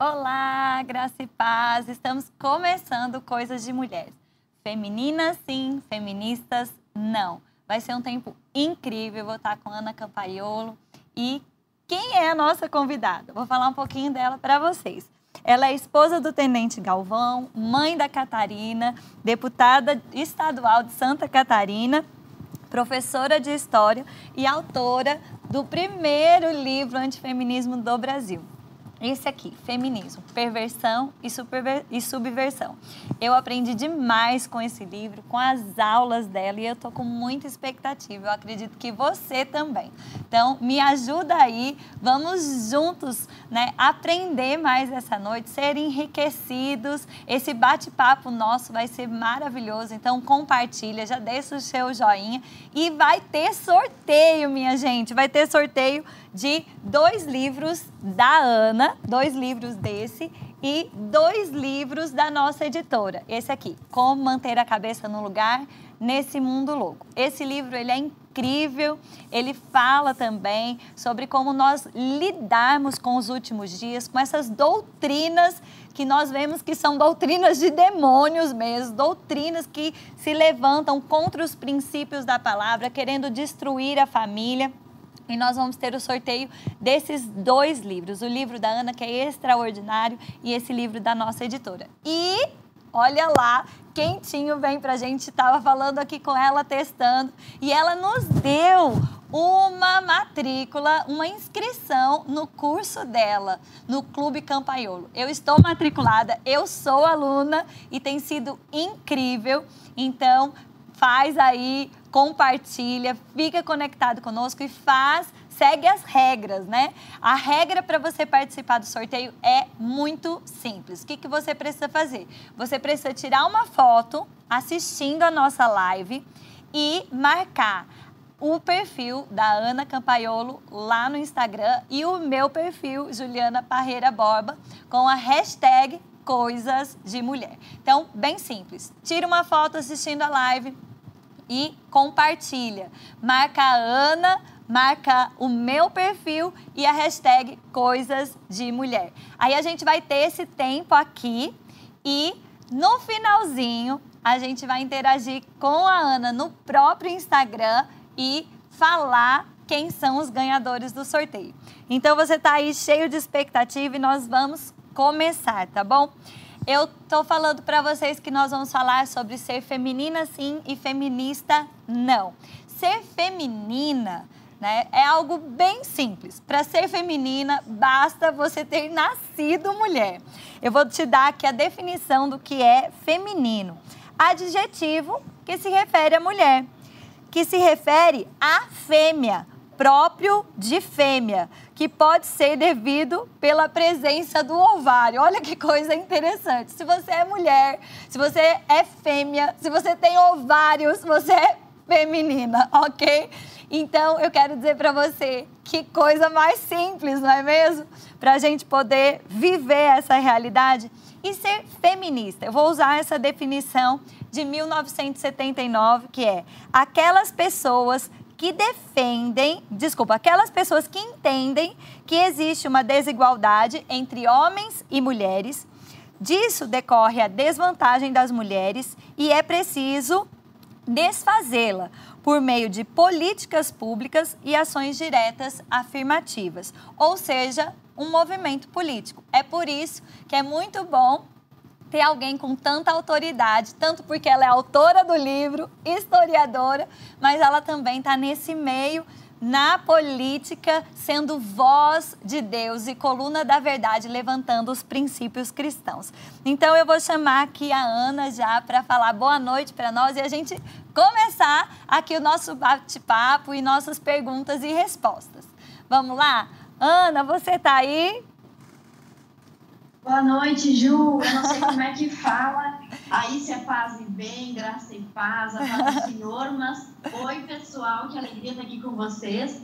Olá, graça e paz. Estamos começando Coisas de Mulheres. Femininas, sim, feministas, não. Vai ser um tempo incrível. Vou estar com Ana Campaiolo. E quem é a nossa convidada? Vou falar um pouquinho dela para vocês. Ela é esposa do Tenente Galvão, mãe da Catarina, deputada estadual de Santa Catarina, professora de História e autora do primeiro livro antifeminismo do Brasil. Esse aqui, feminismo, perversão e, superver, e subversão. Eu aprendi demais com esse livro, com as aulas dela e eu tô com muita expectativa. Eu acredito que você também. Então, me ajuda aí, vamos juntos, né, aprender mais essa noite, ser enriquecidos. Esse bate-papo nosso vai ser maravilhoso. Então, compartilha, já deixa o seu joinha e vai ter sorteio, minha gente. Vai ter sorteio de dois livros da Ana, dois livros desse e dois livros da nossa editora. Esse aqui, Como manter a cabeça no lugar nesse mundo louco. Esse livro ele é incrível, ele fala também sobre como nós lidarmos com os últimos dias, com essas doutrinas que nós vemos que são doutrinas de demônios mesmo, doutrinas que se levantam contra os princípios da palavra, querendo destruir a família. E nós vamos ter o sorteio desses dois livros, o livro da Ana, que é extraordinário, e esse livro da nossa editora. E olha lá, quentinho vem pra gente, estava falando aqui com ela, testando, e ela nos deu uma matrícula, uma inscrição no curso dela, no Clube Campaiolo. Eu estou matriculada, eu sou aluna e tem sido incrível. Então, faz aí compartilha, fica conectado conosco e faz, segue as regras, né? A regra para você participar do sorteio é muito simples. O que, que você precisa fazer? Você precisa tirar uma foto assistindo a nossa live e marcar o perfil da Ana Campaiolo lá no Instagram e o meu perfil, Juliana Parreira Borba, com a hashtag Coisas de Mulher. Então, bem simples. Tira uma foto assistindo a live, e compartilha. Marca a Ana, marca o meu perfil e a hashtag Coisas de Mulher. Aí a gente vai ter esse tempo aqui e no finalzinho a gente vai interagir com a Ana no próprio Instagram e falar quem são os ganhadores do sorteio. Então você está aí cheio de expectativa e nós vamos começar, tá bom? Eu tô falando para vocês que nós vamos falar sobre ser feminina sim e feminista não. Ser feminina né, é algo bem simples. Para ser feminina, basta você ter nascido mulher. Eu vou te dar aqui a definição do que é feminino. Adjetivo que se refere à mulher, que se refere à fêmea, próprio de fêmea que pode ser devido pela presença do ovário. Olha que coisa interessante. Se você é mulher, se você é fêmea, se você tem ovários, você é feminina, ok? Então eu quero dizer para você que coisa mais simples, não é mesmo? Para a gente poder viver essa realidade e ser feminista. Eu vou usar essa definição de 1979, que é aquelas pessoas que defendem, desculpa, aquelas pessoas que entendem que existe uma desigualdade entre homens e mulheres. Disso decorre a desvantagem das mulheres e é preciso desfazê-la por meio de políticas públicas e ações diretas afirmativas, ou seja, um movimento político. É por isso que é muito bom ter alguém com tanta autoridade, tanto porque ela é autora do livro, historiadora, mas ela também está nesse meio na política, sendo voz de Deus e coluna da verdade, levantando os princípios cristãos. Então eu vou chamar aqui a Ana já para falar boa noite para nós e a gente começar aqui o nosso bate-papo e nossas perguntas e respostas. Vamos lá? Ana, você está aí? Boa noite, Ju. Eu não sei como é que fala. Aí se paz e bem, graça e paz, a paz do Senhor. Mas oi, pessoal, que alegria estar aqui com vocês.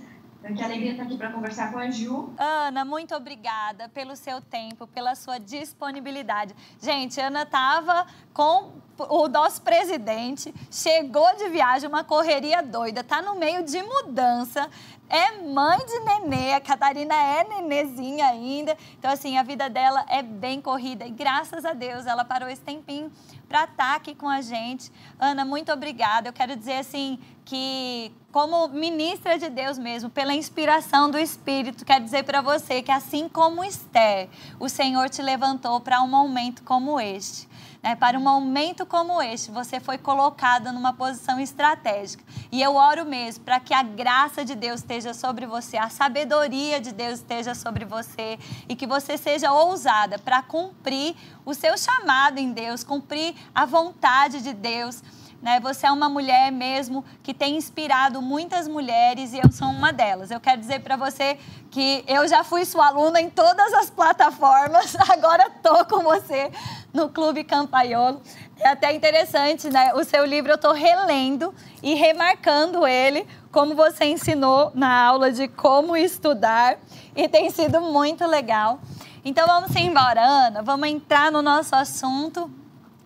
Que alegria estar aqui para conversar com a Ju. Ana, muito obrigada pelo seu tempo, pela sua disponibilidade. Gente, Ana estava com o nosso presidente, chegou de viagem, uma correria doida, está no meio de mudança, é mãe de nenê, a Catarina é nenezinha ainda. Então, assim, a vida dela é bem corrida e graças a Deus ela parou esse tempinho para estar tá aqui com a gente. Ana, muito obrigada. Eu quero dizer, assim, que como ministra de Deus mesmo, pela inspiração do Espírito, quero dizer para você que assim como Esther, o Senhor te levantou para um momento como este. Né? Para um momento como este, você foi colocada numa posição estratégica. E eu oro mesmo para que a graça de Deus esteja sobre você, a sabedoria de Deus esteja sobre você e que você seja ousada para cumprir o seu chamado em Deus, cumprir a vontade de Deus. Né? Você é uma mulher mesmo que tem inspirado muitas mulheres e eu sou uma delas. Eu quero dizer para você que eu já fui sua aluna em todas as plataformas, agora estou com você no Clube Campaiolo. É até interessante, né? O seu livro eu estou relendo e remarcando ele, como você ensinou na aula de como estudar, e tem sido muito legal. Então vamos embora, Ana, vamos entrar no nosso assunto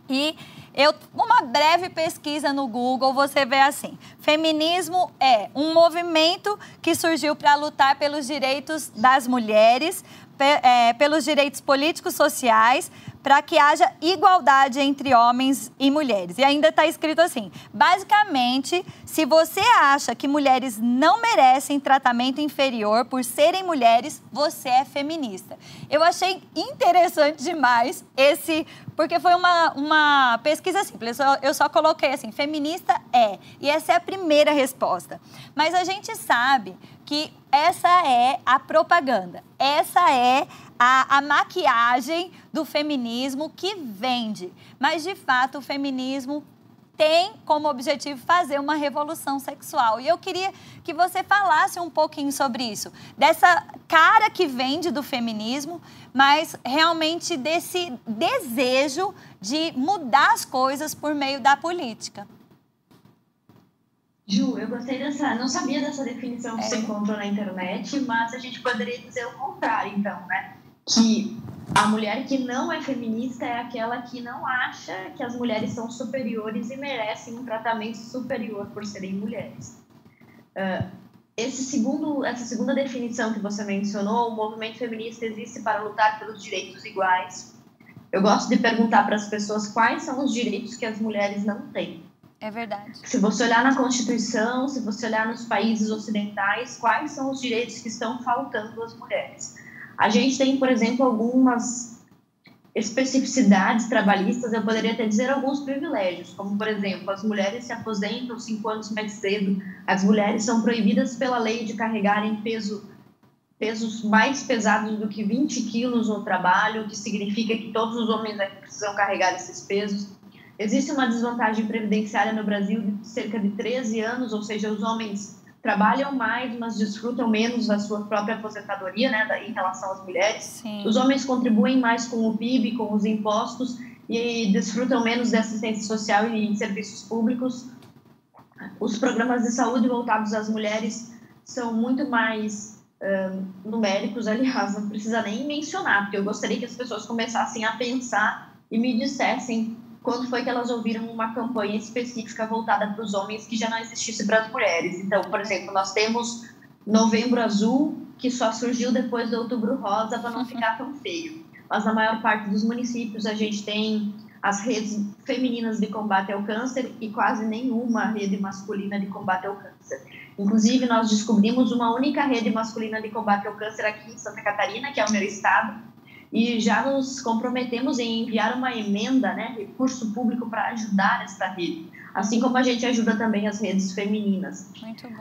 e eu, uma breve pesquisa no Google, você vê assim: feminismo é um movimento que surgiu para lutar pelos direitos das mulheres, é, pelos direitos políticos sociais, para que haja igualdade entre homens e mulheres. E ainda está escrito assim: basicamente, se você acha que mulheres não merecem tratamento inferior por serem mulheres, você é feminista. Eu achei interessante demais esse, porque foi uma, uma pesquisa simples. Eu só, eu só coloquei assim: feminista é. E essa é a primeira resposta. Mas a gente sabe que essa é a propaganda, essa é a, a maquiagem do feminismo que vende. Mas, de fato, o feminismo tem como objetivo fazer uma revolução sexual. E eu queria que você falasse um pouquinho sobre isso, dessa cara que vende do feminismo, mas realmente desse desejo de mudar as coisas por meio da política. Ju, eu gostei dessa. Não sabia dessa definição que é. você encontrou na internet, mas a gente poderia dizer o contrário, então, né? Que a mulher que não é feminista é aquela que não acha que as mulheres são superiores e merecem um tratamento superior por serem mulheres. Uh, esse segundo, essa segunda definição que você mencionou, o movimento feminista existe para lutar pelos direitos iguais. Eu gosto de perguntar para as pessoas quais são os direitos que as mulheres não têm. É verdade. Se você olhar na Constituição, se você olhar nos países ocidentais, quais são os direitos que estão faltando às mulheres? A gente tem, por exemplo, algumas especificidades trabalhistas, eu poderia até dizer alguns privilégios, como, por exemplo, as mulheres se aposentam cinco anos mais cedo, as mulheres são proibidas pela lei de carregarem peso, pesos mais pesados do que 20 quilos no trabalho, o que significa que todos os homens precisam carregar esses pesos. Existe uma desvantagem previdenciária no Brasil de cerca de 13 anos, ou seja, os homens trabalham mais, mas desfrutam menos da sua própria aposentadoria, né, em relação às mulheres. Sim. Os homens contribuem mais com o PIB, com os impostos e desfrutam menos de assistência social e serviços públicos. Os programas de saúde voltados às mulheres são muito mais uh, numéricos, aliás, não precisa nem mencionar, porque eu gostaria que as pessoas começassem a pensar e me dissessem quando foi que elas ouviram uma campanha específica voltada para os homens que já não existisse para as mulheres. Então, por exemplo, nós temos Novembro Azul, que só surgiu depois do Outubro Rosa para não ficar tão feio. Mas na maior parte dos municípios a gente tem as redes femininas de combate ao câncer e quase nenhuma rede masculina de combate ao câncer. Inclusive, nós descobrimos uma única rede masculina de combate ao câncer aqui em Santa Catarina, que é o meu estado, e já nos comprometemos em enviar uma emenda, né, recurso público para ajudar esta rede, assim como a gente ajuda também as redes femininas.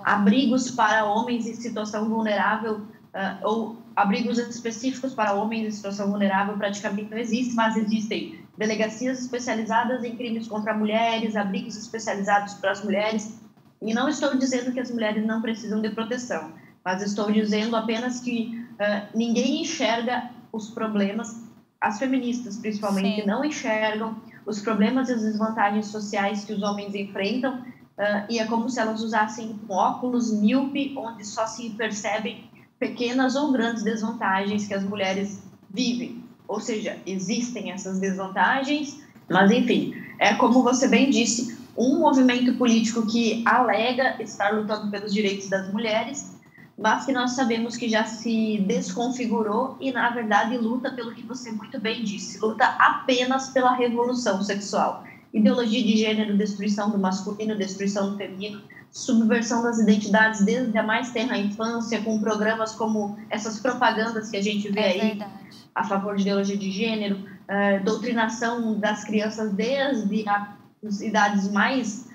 Abrigos para homens em situação vulnerável uh, ou abrigos específicos para homens em situação vulnerável praticamente não existem, mas existem delegacias especializadas em crimes contra mulheres, abrigos especializados para as mulheres. E não estou dizendo que as mulheres não precisam de proteção, mas estou dizendo apenas que uh, ninguém enxerga os problemas, as feministas principalmente, Sim. não enxergam os problemas e as desvantagens sociais que os homens enfrentam, uh, e é como se elas usassem um óculos míope, onde só se percebem pequenas ou grandes desvantagens que as mulheres vivem. Ou seja, existem essas desvantagens, mas enfim, é como você bem disse, um movimento político que alega estar lutando pelos direitos das mulheres, mas que nós sabemos que já se desconfigurou e, na verdade, luta pelo que você muito bem disse, luta apenas pela revolução sexual. Ideologia de gênero, destruição do masculino, destruição do feminino, subversão das identidades desde a mais tenra infância, com programas como essas propagandas que a gente vê é aí verdade. a favor de ideologia de gênero, uh, doutrinação das crianças desde as idades mais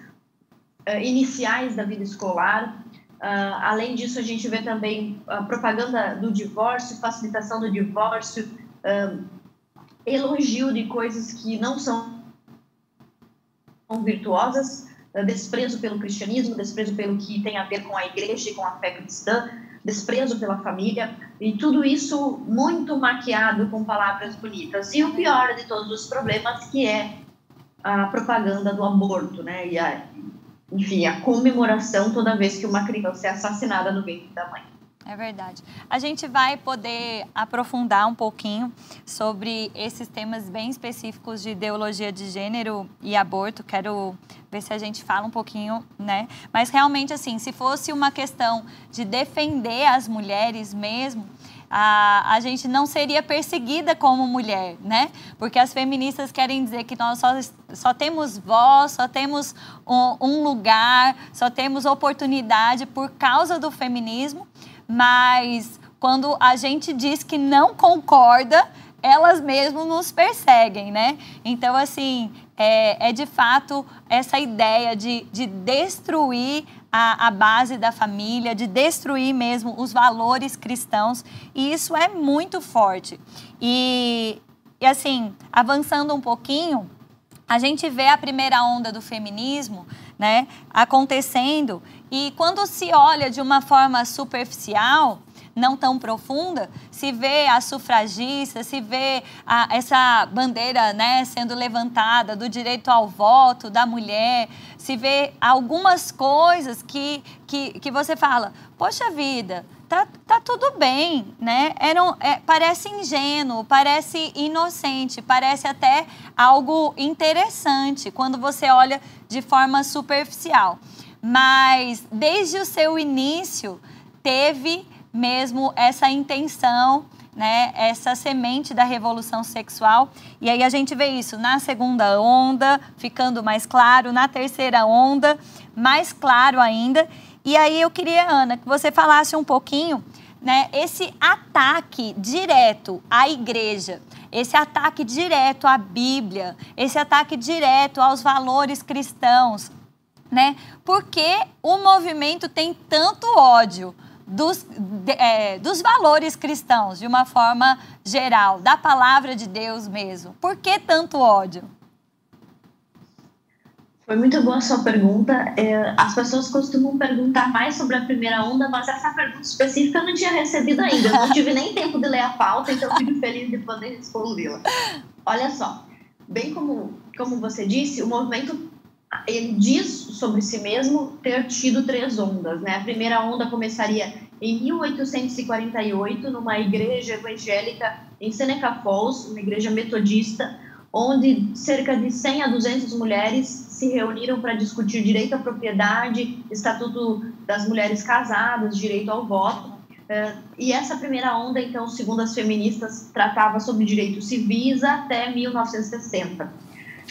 uh, iniciais da vida escolar, Uh, além disso, a gente vê também a propaganda do divórcio, facilitação do divórcio, uh, elogio de coisas que não são virtuosas, uh, desprezo pelo cristianismo, desprezo pelo que tem a ver com a igreja e com a fé cristã, desprezo pela família, e tudo isso muito maquiado com palavras bonitas. E o pior de todos os problemas, que é a propaganda do aborto, né? E a, enfim, a comemoração toda vez que uma criança é assassinada no ventre da mãe. É verdade. A gente vai poder aprofundar um pouquinho sobre esses temas bem específicos de ideologia de gênero e aborto. Quero ver se a gente fala um pouquinho, né? Mas realmente, assim, se fosse uma questão de defender as mulheres mesmo, a, a gente não seria perseguida como mulher, né? Porque as feministas querem dizer que nós só, só temos voz, só temos um, um lugar, só temos oportunidade por causa do feminismo, mas quando a gente diz que não concorda, elas mesmas nos perseguem, né? Então, assim, é, é de fato essa ideia de, de destruir a, a, base da família, de destruir mesmo os valores cristãos, e isso é muito forte. E, e assim, avançando um pouquinho, a gente vê a primeira onda do feminismo né, acontecendo, e quando se olha de uma forma superficial, não tão profunda, se vê a sufragista, se vê a, essa bandeira né, sendo levantada do direito ao voto da mulher, se vê algumas coisas que, que, que você fala, poxa vida, tá, tá tudo bem, né? Era um, é, parece ingênuo, parece inocente, parece até algo interessante quando você olha de forma superficial. Mas desde o seu início teve mesmo essa intenção, né, essa semente da revolução sexual. E aí a gente vê isso na segunda onda, ficando mais claro, na terceira onda, mais claro ainda. E aí eu queria, Ana, que você falasse um pouquinho, né, esse ataque direto à igreja, esse ataque direto à Bíblia, esse ataque direto aos valores cristãos, né? Por que o movimento tem tanto ódio? Dos, de, é, dos valores cristãos, de uma forma geral, da palavra de Deus mesmo. Por que tanto ódio? Foi muito boa a sua pergunta. É, as pessoas costumam perguntar mais sobre a primeira onda, mas essa pergunta específica eu não tinha recebido ainda. Eu não tive nem tempo de ler a pauta, então fico feliz de poder respondê-la. Olha só, bem como, como você disse, o movimento ele diz sobre si mesmo ter tido três ondas, né? A primeira onda começaria em 1848 numa igreja evangélica em Seneca Falls, uma igreja metodista, onde cerca de 100 a 200 mulheres se reuniram para discutir direito à propriedade, estatuto das mulheres casadas, direito ao voto. Eh, e essa primeira onda, então, segundo as feministas, tratava sobre direitos civis até 1960.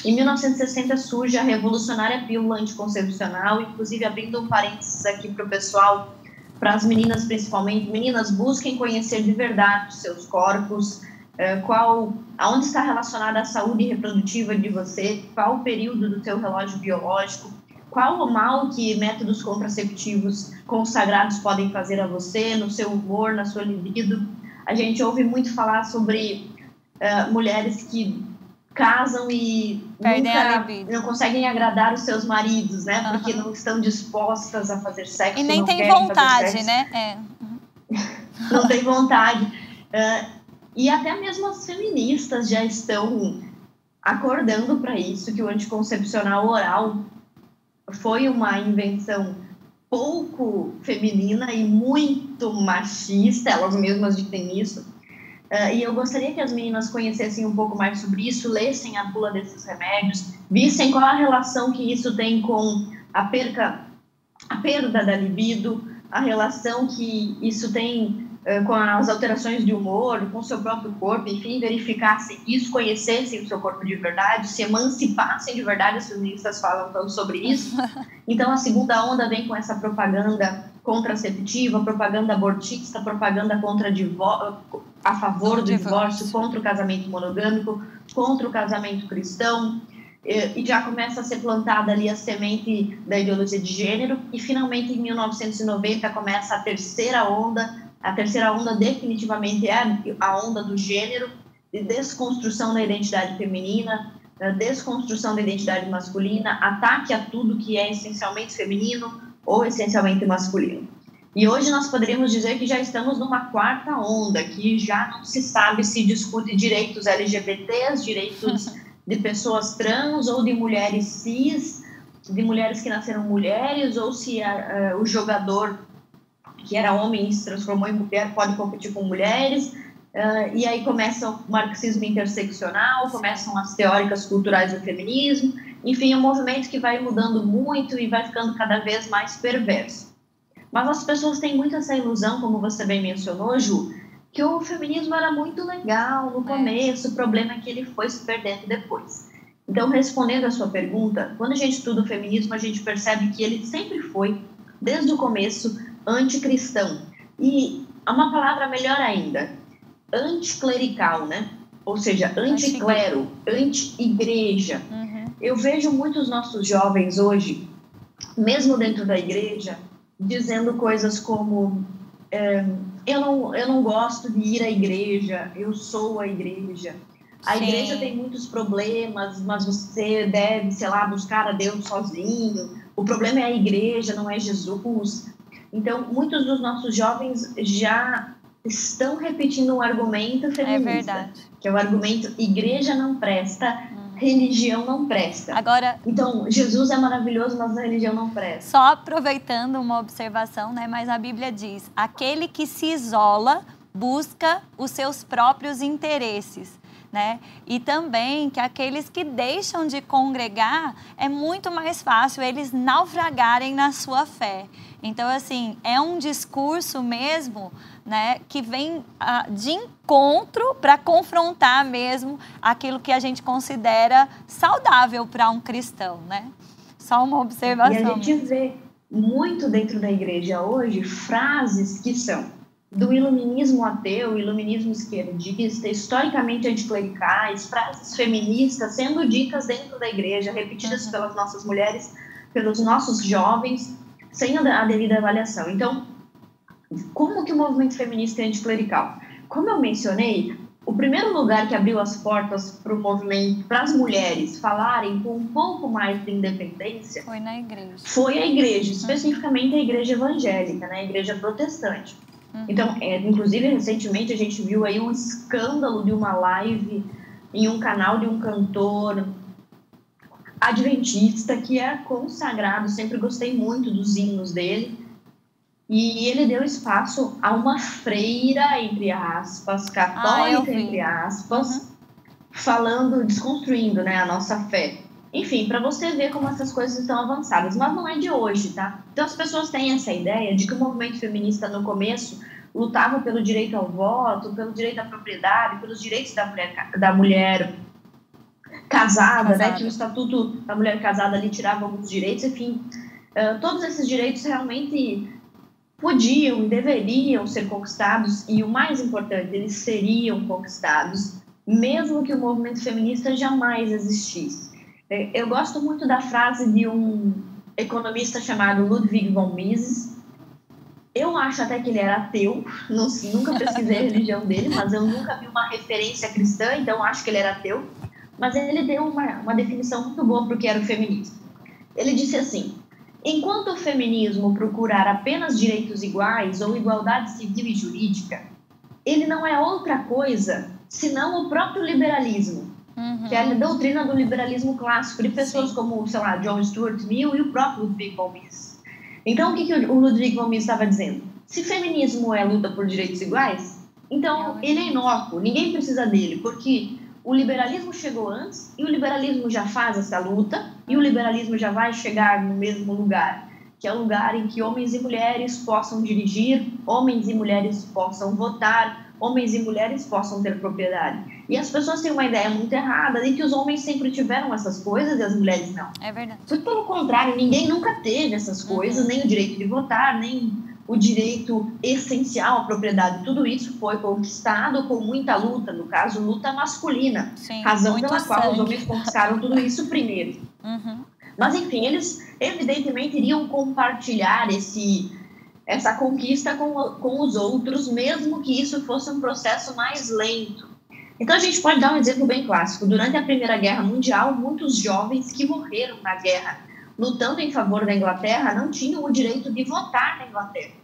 Em 1960 surge a revolucionária pílula anticoncepcional, inclusive abrindo um parênteses aqui para o pessoal, para as meninas principalmente, meninas busquem conhecer de verdade seus corpos, é, qual, aonde está relacionada a saúde reprodutiva de você, qual o período do seu relógio biológico, qual o mal que métodos contraceptivos consagrados podem fazer a você, no seu humor, na sua libido. A gente ouve muito falar sobre uh, mulheres que casam e Perdem nunca, não conseguem agradar os seus maridos, né? Uhum. Porque não estão dispostas a fazer sexo. E nem tem vontade, né? É. não tem vontade. Uh, e até mesmo as feministas já estão acordando para isso, que o anticoncepcional oral foi uma invenção pouco feminina e muito machista, elas mesmas dizem isso, Uh, e eu gostaria que as meninas conhecessem um pouco mais sobre isso, lessem a bula desses remédios, vissem qual a relação que isso tem com a perca, a perda da libido, a relação que isso tem uh, com as alterações de humor, com o seu próprio corpo, enfim, verificassem isso, conhecessem o seu corpo de verdade, se emancipassem de verdade, as feministas falam tanto sobre isso. Então, a segunda onda vem com essa propaganda contraceptiva, propaganda abortista, propaganda contra a favor do divórcio, contra o casamento monogâmico, contra o casamento cristão, e já começa a ser plantada ali a semente da ideologia de gênero. E finalmente em 1990 começa a terceira onda. A terceira onda definitivamente é a onda do gênero de desconstrução da identidade feminina desconstrução da identidade masculina ataque a tudo que é essencialmente feminino ou essencialmente masculino e hoje nós poderíamos dizer que já estamos numa quarta onda que já não se sabe se discute direitos LGBTs direitos de pessoas trans ou de mulheres cis, de mulheres que nasceram mulheres, ou se uh, o jogador que era homem e se transformou em mulher pode competir com mulheres. Uh, e aí começa o marxismo interseccional, começam as teóricas culturais do feminismo, enfim, é um movimento que vai mudando muito e vai ficando cada vez mais perverso. Mas as pessoas têm muito essa ilusão, como você bem mencionou, Ju, que o feminismo era muito legal no é. começo, o problema é que ele foi se perdendo depois. Então, respondendo a sua pergunta, quando a gente estuda o feminismo, a gente percebe que ele sempre foi, desde o começo, anticristão. E uma palavra melhor ainda, anticlerical, né? Ou seja, anticlero, anti-igreja. Uhum. Eu vejo muitos nossos jovens hoje, mesmo dentro da igreja, dizendo coisas como. É, eu não, eu não gosto de ir à igreja, eu sou a igreja. A Sim. igreja tem muitos problemas, mas você deve, sei lá, buscar a Deus sozinho. O problema é a igreja, não é Jesus. Então, muitos dos nossos jovens já estão repetindo um argumento é feminista, é que é o argumento igreja não presta, religião não presta. Agora, então Jesus é maravilhoso, mas a religião não presta. Só aproveitando uma observação, né? Mas a Bíblia diz: aquele que se isola busca os seus próprios interesses. Né? E também que aqueles que deixam de congregar é muito mais fácil eles naufragarem na sua fé. Então, assim, é um discurso mesmo né, que vem ah, de encontro para confrontar mesmo aquilo que a gente considera saudável para um cristão, né? Só uma observação. E a gente vê muito dentro da igreja hoje frases que são do iluminismo ateu, iluminismo esquerdista, historicamente anticlericais, frases feministas sendo ditas dentro da igreja, repetidas uhum. pelas nossas mulheres, pelos nossos jovens, sem a devida avaliação. Então, como que o movimento feminista é anticlerical? Como eu mencionei, o primeiro lugar que abriu as portas para o movimento, para as mulheres falarem com um pouco mais de independência, foi na igreja. Foi a igreja, uhum. especificamente a igreja evangélica, né, a igreja protestante. Uhum. Então, é, inclusive recentemente a gente viu aí um escândalo de uma live em um canal de um cantor adventista que é consagrado, sempre gostei muito dos hinos dele. E ele deu espaço a uma freira, entre aspas, católica, ah, entre aspas, uhum. falando, desconstruindo né, a nossa fé. Enfim, para você ver como essas coisas estão avançadas, mas não é de hoje, tá? Então as pessoas têm essa ideia de que o movimento feminista no começo lutava pelo direito ao voto, pelo direito à propriedade, pelos direitos da mulher, da mulher casada, casada. Né, que o estatuto da mulher casada ali tirava alguns direitos, enfim, uh, todos esses direitos realmente podiam e deveriam ser conquistados e o mais importante, eles seriam conquistados, mesmo que o movimento feminista jamais existisse. É, eu gosto muito da frase de um economista chamado Ludwig von Mises. Eu acho até que ele era ateu, não, nunca pesquisei a religião dele, mas eu nunca vi uma referência cristã, então acho que ele era ateu. Mas ele deu uma, uma definição muito boa para o que era o feminismo. Ele disse assim: Enquanto o feminismo procurar apenas direitos iguais ou igualdade civil e jurídica, ele não é outra coisa senão o próprio liberalismo, uhum. que é a doutrina do liberalismo clássico de pessoas Sim. como, sei lá, John Stuart Mill e o próprio Ludwig von Mises. Então, o que, que o Ludwig von Mises estava dizendo? Se feminismo é luta por direitos iguais, então é ele é inócuo, ninguém precisa dele, porque o liberalismo chegou antes e o liberalismo já faz essa luta e o liberalismo já vai chegar no mesmo lugar que é o lugar em que homens e mulheres possam dirigir, homens e mulheres possam votar, homens e mulheres possam ter propriedade. E as pessoas têm uma ideia muito errada de que os homens sempre tiveram essas coisas e as mulheres não. É verdade. Muito pelo contrário, ninguém nunca teve essas coisas, uhum. nem o direito de votar, nem o direito essencial à propriedade. Tudo isso foi conquistado com muita luta, no caso, luta masculina. Sim, razão pela sangue. qual os homens conquistaram tudo isso primeiro. Uhum. Mas, enfim, eles evidentemente iriam compartilhar esse essa conquista com, com os outros, mesmo que isso fosse um processo mais lento. Então, a gente pode dar um exemplo bem clássico. Durante a Primeira Guerra Mundial, muitos jovens que morreram na guerra, lutando em favor da Inglaterra, não tinham o direito de votar na Inglaterra.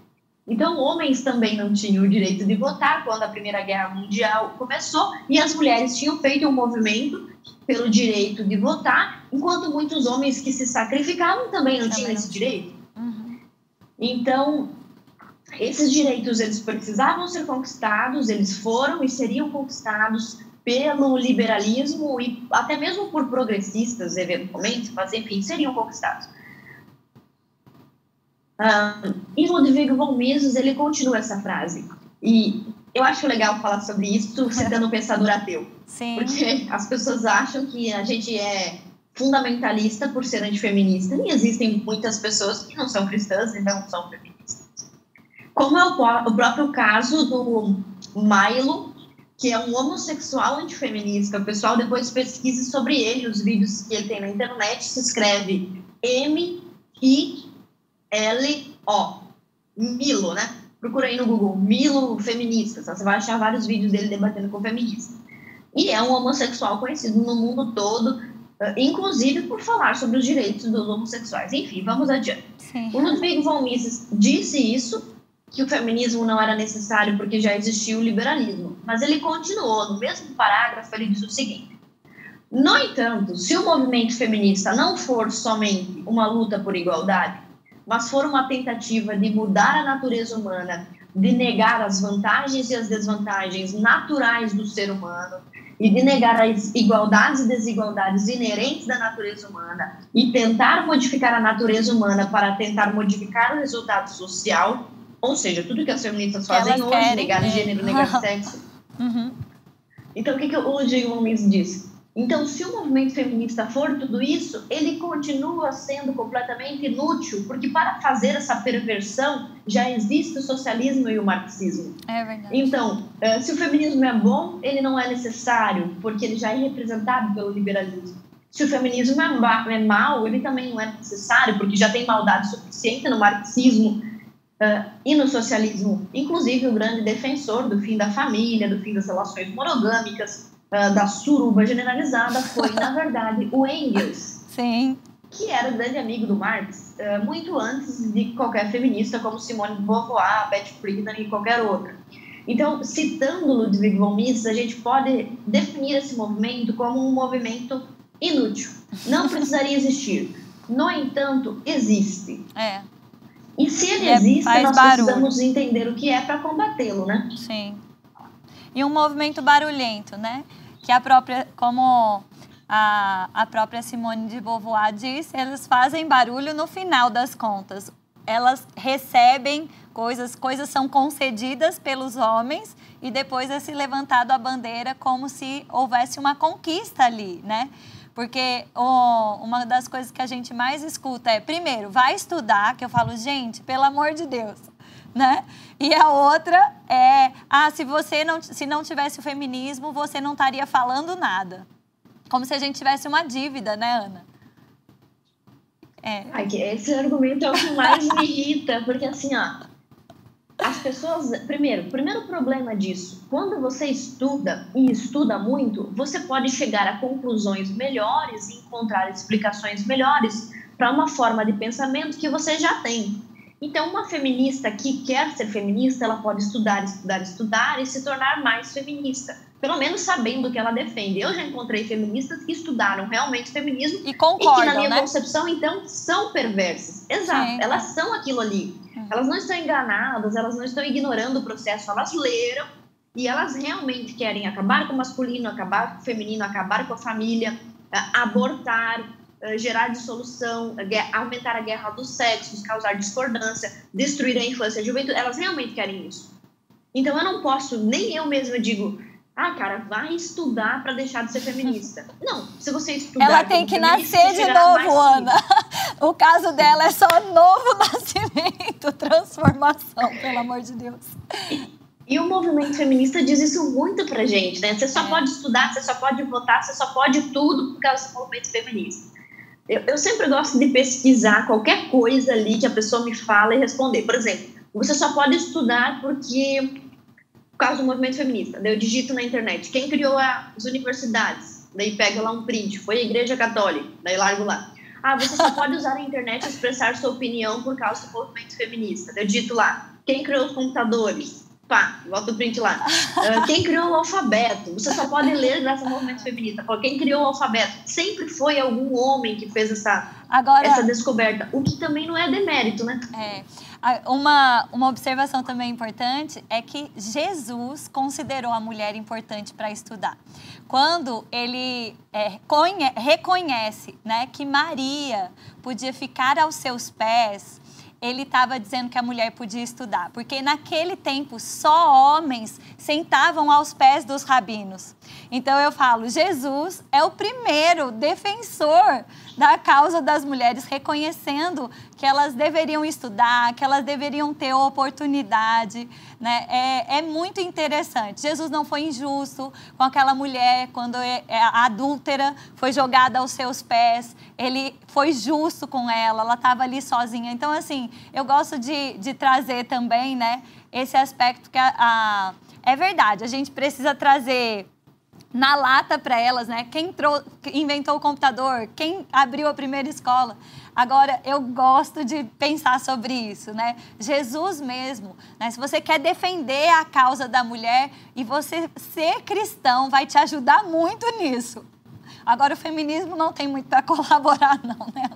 Então, homens também não tinham o direito de votar quando a Primeira Guerra Mundial começou, e as mulheres tinham feito um movimento pelo direito de votar, enquanto muitos homens que se sacrificavam também não também tinham não esse direito. Uhum. Então, esses direitos eles precisavam ser conquistados, eles foram e seriam conquistados pelo liberalismo e até mesmo por progressistas, eventualmente, mas enfim, seriam conquistados. Uh, e Ludwig von Mises, ele continua essa frase. E eu acho legal falar sobre isso citando um pensador ateu. Sim. Porque as pessoas acham que a gente é fundamentalista por ser antifeminista. E existem muitas pessoas que não são cristãs e não são feministas como é o, o próprio caso do Milo, que é um homossexual antifeminista. O pessoal depois pesquise sobre ele, os vídeos que ele tem na internet, se escreve M-I-L-O. Milo, né? Procura aí no Google, Milo feminista. Você vai achar vários vídeos dele debatendo com feminista. E é um homossexual conhecido no mundo todo, eh, inclusive por falar sobre os direitos dos homossexuais. Enfim, vamos adiante. Sim. O Ludwig von Mises disse isso que o feminismo não era necessário porque já existia o liberalismo, mas ele continuou, no mesmo parágrafo, ele diz o seguinte: No entanto, se o movimento feminista não for somente uma luta por igualdade, mas for uma tentativa de mudar a natureza humana, de negar as vantagens e as desvantagens naturais do ser humano, e de negar as igualdades e desigualdades inerentes da natureza humana, e tentar modificar a natureza humana para tentar modificar o resultado social, ou seja, tudo que as feministas fazem Elas hoje, querem, negar é. gênero, negar sexo. Uhum. Então, o que, que o Ludwig Mises diz? Então, se o movimento feminista for tudo isso, ele continua sendo completamente inútil, porque para fazer essa perversão já existe o socialismo e o marxismo. É verdade. Então, eh, se o feminismo é bom, ele não é necessário, porque ele já é representado pelo liberalismo. Se o feminismo é, ma é mau, ele também não é necessário, porque já tem maldade suficiente no marxismo Uh, e no socialismo, inclusive o grande defensor do fim da família, do fim das relações monogâmicas, uh, da suruba generalizada, foi, na verdade, o Engels. Sim. Que era o grande amigo do Marx, uh, muito antes de qualquer feminista como Simone de Beauvoir, Betty Friedan e qualquer outra. Então, citando Ludwig von Mises, a gente pode definir esse movimento como um movimento inútil. Não precisaria existir. No entanto, existe. É. E se ele é, existe, nós barulho. precisamos entender o que é para combatê-lo, né? Sim. E um movimento barulhento, né? Que a própria, como a, a própria Simone de Beauvoir disse, eles fazem barulho no final das contas. Elas recebem coisas, coisas são concedidas pelos homens e depois é se levantado a bandeira como se houvesse uma conquista ali, né? Porque oh, uma das coisas que a gente mais escuta é, primeiro, vai estudar, que eu falo, gente, pelo amor de Deus, né? E a outra é, ah, se você não, se não tivesse o feminismo, você não estaria falando nada. Como se a gente tivesse uma dívida, né, Ana? É. Esse argumento é o que mais me irrita, porque assim, ó, as pessoas. Primeiro, primeiro problema disso, quando você estuda e estuda muito, você pode chegar a conclusões melhores e encontrar explicações melhores para uma forma de pensamento que você já tem. Então, uma feminista que quer ser feminista, ela pode estudar, estudar, estudar e se tornar mais feminista. Pelo menos sabendo o que ela defende. Eu já encontrei feministas que estudaram realmente feminismo e, concordam, e que, na minha né? concepção, então, são perversas. Exato, Sim. elas são aquilo ali. Uhum. Elas não estão enganadas, elas não estão ignorando o processo, elas leram e elas realmente querem acabar com o masculino, acabar com o feminino, acabar com a família, abortar, uh, gerar dissolução, aumentar a guerra dos sexos, causar discordância, destruir a infância e a juventude. Elas realmente querem isso. Então eu não posso, nem eu mesma digo, ah, cara, vai estudar para deixar de ser feminista. Não, se você estudar. Ela tem que nascer de novo, Ana. O caso dela é só novo nascimento, transformação, pelo amor de Deus. E o movimento feminista diz isso muito pra gente, né? Você só é. pode estudar, você só pode votar, você só pode tudo por causa do movimento feminista. Eu, eu sempre gosto de pesquisar qualquer coisa ali que a pessoa me fala e responder. Por exemplo, você só pode estudar porque por causa do movimento feminista. Daí eu digito na internet quem criou as universidades. Daí pega lá um print, foi a Igreja Católica. Daí largo lá. Ah, você só pode usar a internet e expressar sua opinião por causa do movimento feminista. Daí eu digito lá quem criou os computadores. Pá, volta o print lá. Uh, quem criou o alfabeto? Você só pode ler graças ao movimento feminista. Quem criou o alfabeto? Sempre foi algum homem que fez essa, Agora, essa descoberta. O que também não é demérito, né? É. Uma, uma observação também importante é que Jesus considerou a mulher importante para estudar. Quando ele é, conhe, reconhece né, que Maria podia ficar aos seus pés, ele estava dizendo que a mulher podia estudar, porque naquele tempo só homens sentavam aos pés dos rabinos. Então eu falo, Jesus é o primeiro defensor da causa das mulheres, reconhecendo que elas deveriam estudar, que elas deveriam ter oportunidade. Né? É, é muito interessante. Jesus não foi injusto com aquela mulher quando é, é, a adúltera foi jogada aos seus pés. Ele foi justo com ela, ela estava ali sozinha. Então, assim, eu gosto de, de trazer também né, esse aspecto que a, a é verdade, a gente precisa trazer na lata para elas, né? Quem inventou o computador, quem abriu a primeira escola. Agora, eu gosto de pensar sobre isso, né? Jesus mesmo, né? Se você quer defender a causa da mulher e você ser cristão vai te ajudar muito nisso. Agora, o feminismo não tem muito para colaborar, não, né?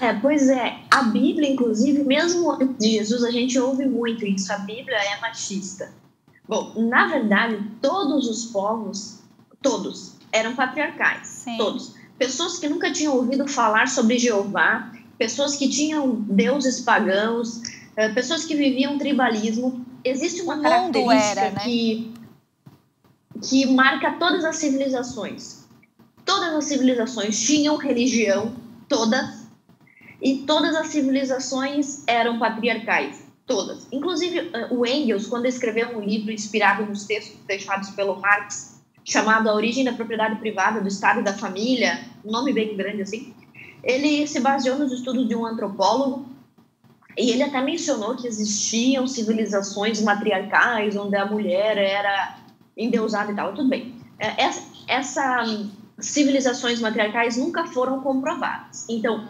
É, pois é. A Bíblia, inclusive, mesmo de Jesus, a gente ouve muito isso. A Bíblia é machista. Bom, na verdade, todos os povos, todos, eram patriarcais. Sim. Todos. Pessoas que nunca tinham ouvido falar sobre Jeová, pessoas que tinham deuses pagãos, eh, pessoas que viviam tribalismo. Existe uma característica era, né? que, que marca todas as civilizações. Todas as civilizações tinham religião, todas, e todas as civilizações eram patriarcais. Todas. Inclusive, eh, o Engels, quando escreveu um livro inspirado nos textos deixados pelo Marx, chamado A Origem da Propriedade Privada do Estado e da Família, um nome bem grande assim, ele se baseou nos estudos de um antropólogo e ele até mencionou que existiam civilizações matriarcais onde a mulher era endeusada e tal. Tudo bem. Eh, essa, essa civilizações matriarcais nunca foram comprovadas. Então,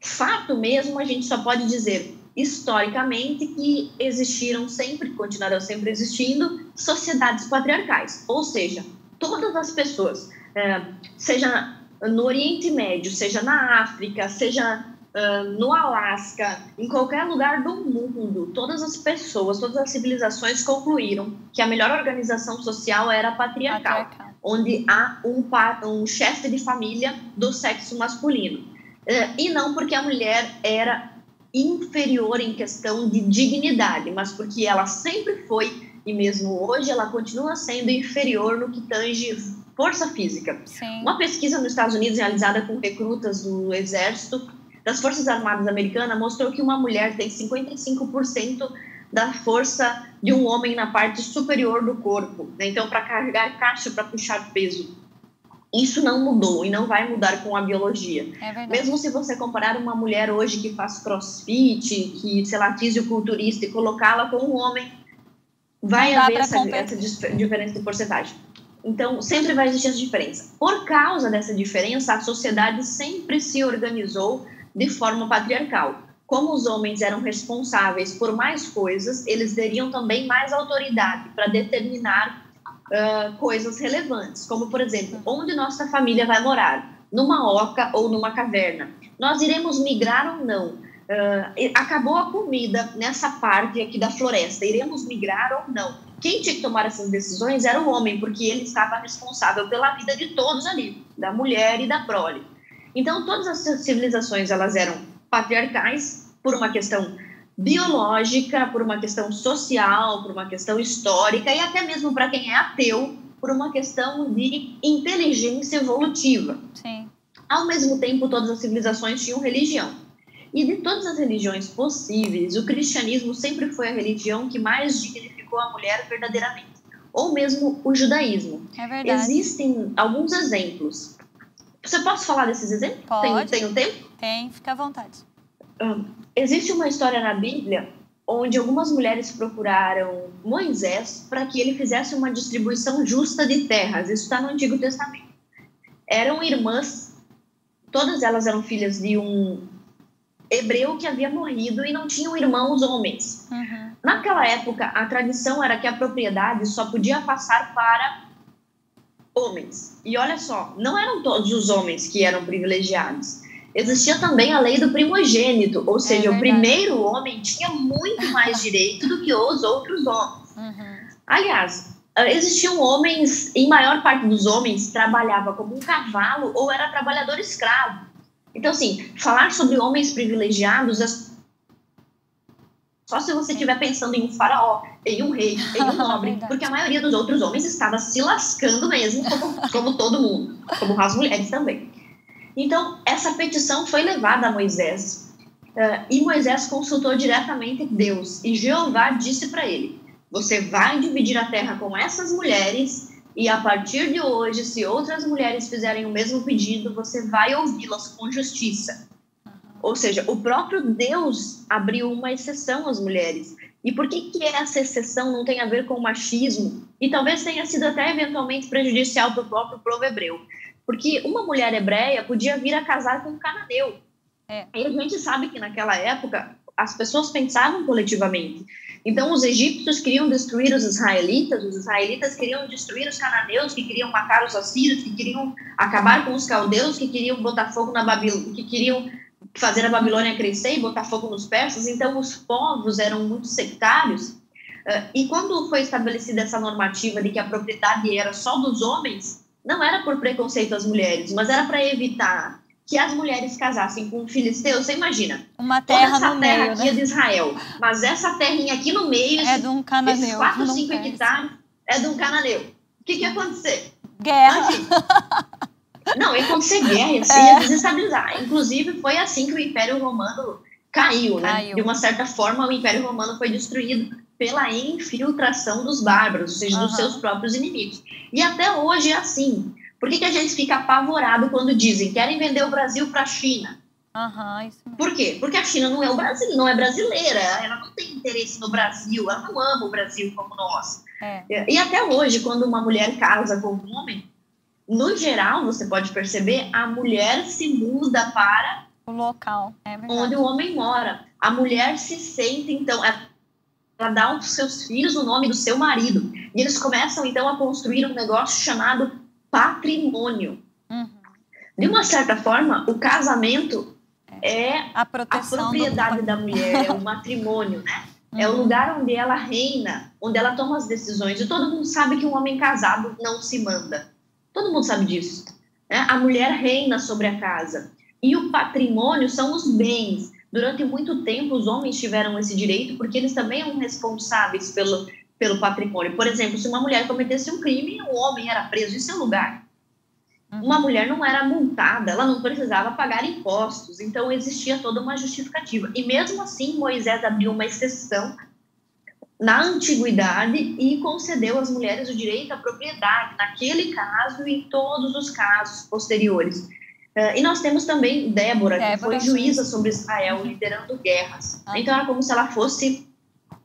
fato mesmo, a gente só pode dizer historicamente que existiram sempre, continuarão sempre existindo, sociedades patriarcais. Ou seja, todas as pessoas, é, seja no Oriente Médio, seja na África, seja uh, no Alasca, em qualquer lugar do mundo, todas as pessoas, todas as civilizações concluíram que a melhor organização social era patriarcal, patriarcal. onde há um, um chefe de família do sexo masculino. Uh, e não porque a mulher era inferior em questão de dignidade, mas porque ela sempre foi e mesmo hoje ela continua sendo inferior no que tange força física. Sim. Uma pesquisa nos Estados Unidos realizada com recrutas do Exército das Forças Armadas Americanas mostrou que uma mulher tem 55% da força de um homem na parte superior do corpo. Né? Então, para carregar caixa, para puxar peso. Isso não mudou e não vai mudar com a biologia. É Mesmo se você comparar uma mulher hoje que faz crossfit, que, sei lá, fisiculturista e colocá-la com um homem, vai haver essa, essa diferença de porcentagem. Então, sempre vai existir essa diferença. Por causa dessa diferença, a sociedade sempre se organizou de forma patriarcal. Como os homens eram responsáveis por mais coisas, eles teriam também mais autoridade para determinar uh, coisas relevantes, como, por exemplo, onde nossa família vai morar, numa oca ou numa caverna. Nós iremos migrar ou não? Uh, acabou a comida nessa parte aqui da floresta, iremos migrar ou não? Quem tinha que tomar essas decisões era o homem, porque ele estava responsável pela vida de todos ali, da mulher e da prole. Então, todas as civilizações elas eram patriarcais por uma questão biológica, por uma questão social, por uma questão histórica e até mesmo para quem é ateu, por uma questão de inteligência evolutiva. Sim. Ao mesmo tempo, todas as civilizações tinham religião. E de todas as religiões possíveis, o cristianismo sempre foi a religião que mais dignificou a mulher verdadeiramente. Ou mesmo o judaísmo. É verdade. Existem alguns exemplos. Você pode falar desses exemplos? Pode. Tem, tem um tempo? Tem, fica à vontade. Existe uma história na Bíblia onde algumas mulheres procuraram Moisés para que ele fizesse uma distribuição justa de terras. Isso está no Antigo Testamento. Eram irmãs, todas elas eram filhas de um hebreu que havia morrido e não tinham irmãos homens. Uhum. Naquela época, a tradição era que a propriedade só podia passar para homens. E olha só, não eram todos os homens que eram privilegiados. Existia também a lei do primogênito, ou seja, é o primeiro homem tinha muito mais direito do que os outros homens. Uhum. Aliás, existiam homens, em maior parte dos homens, trabalhava como um cavalo ou era trabalhador escravo. Então, assim, falar sobre homens privilegiados é só se você estiver pensando em um faraó, em um rei, em um nobre, porque a maioria dos outros homens estava se lascando mesmo, como, como todo mundo, como as mulheres também. Então, essa petição foi levada a Moisés, uh, e Moisés consultou diretamente Deus, e Jeová disse para ele: Você vai dividir a terra com essas mulheres e a partir de hoje, se outras mulheres fizerem o mesmo pedido, você vai ouvi-las com justiça. Ou seja, o próprio Deus abriu uma exceção às mulheres. E por que, que essa exceção não tem a ver com machismo? E talvez tenha sido até eventualmente prejudicial para o próprio povo hebreu. Porque uma mulher hebreia podia vir a casar com um cananeu. É. E a gente sabe que naquela época as pessoas pensavam coletivamente. Então, os egípcios queriam destruir os israelitas, os israelitas queriam destruir os cananeus, que queriam matar os assírios, que queriam acabar com os caldeus, que queriam botar fogo na Babilônia, que queriam fazer a Babilônia crescer e botar fogo nos persas. Então, os povos eram muito sectários. E quando foi estabelecida essa normativa de que a propriedade era só dos homens, não era por preconceito às mulheres, mas era para evitar que as mulheres casassem com um filisteu, você imagina? Uma terra toda essa no terra meio, aqui né? é de Israel, mas essa terrinha aqui no meio, É de um cananeu. esses 4, não 5 pensa. hectares, é de um cananeu. O que, que ia acontecer? Guerra. Não, ia acontecer guerra, ia, É. desestabilizar. Inclusive, foi assim que o Império Romano caiu, né? Caiu. De uma certa forma, o Império Romano foi destruído pela infiltração dos bárbaros, ou seja, dos Aham. seus próprios inimigos. E até hoje é assim. Por que, que a gente fica apavorado quando dizem querem vender o Brasil para a China? Mesmo. Por quê? Porque a China não é o Brasil, não é brasileira, ela não tem interesse no Brasil, ela não ama o Brasil como nós. É. E até hoje, quando uma mulher casa com um homem, no geral, você pode perceber, a mulher se muda para O local. É onde o homem mora. A mulher se sente, então, ela ela dá aos seus filhos o nome do seu marido. E eles começam, então, a construir um negócio chamado patrimônio. Uhum. De uma certa forma, o casamento é A a proteção propriedade do... da mulher, é o matrimônio, né? É o Uhum. lugar onde ela reina, onde ela toma as decisões. E todo mundo sabe que um homem casado não se manda. Todo mundo sabe disso. né? A mulher reina sobre a casa. E o patrimônio são os bens. Durante muito tempo, os homens tiveram esse direito porque eles também eram responsáveis pelo, pelo patrimônio. Por exemplo, se uma mulher cometesse um crime, o homem era preso em seu lugar. Uhum. Uma mulher não era multada, ela não precisava pagar impostos, então existia toda uma justificativa. E mesmo assim, Moisés abriu uma exceção na antiguidade e concedeu às mulheres o direito à propriedade, naquele caso e em todos os casos posteriores. Eh, e nós temos também Débora, que Débora, foi juíza sobre Israel, liderando guerras. Ah. Então era como se ela fosse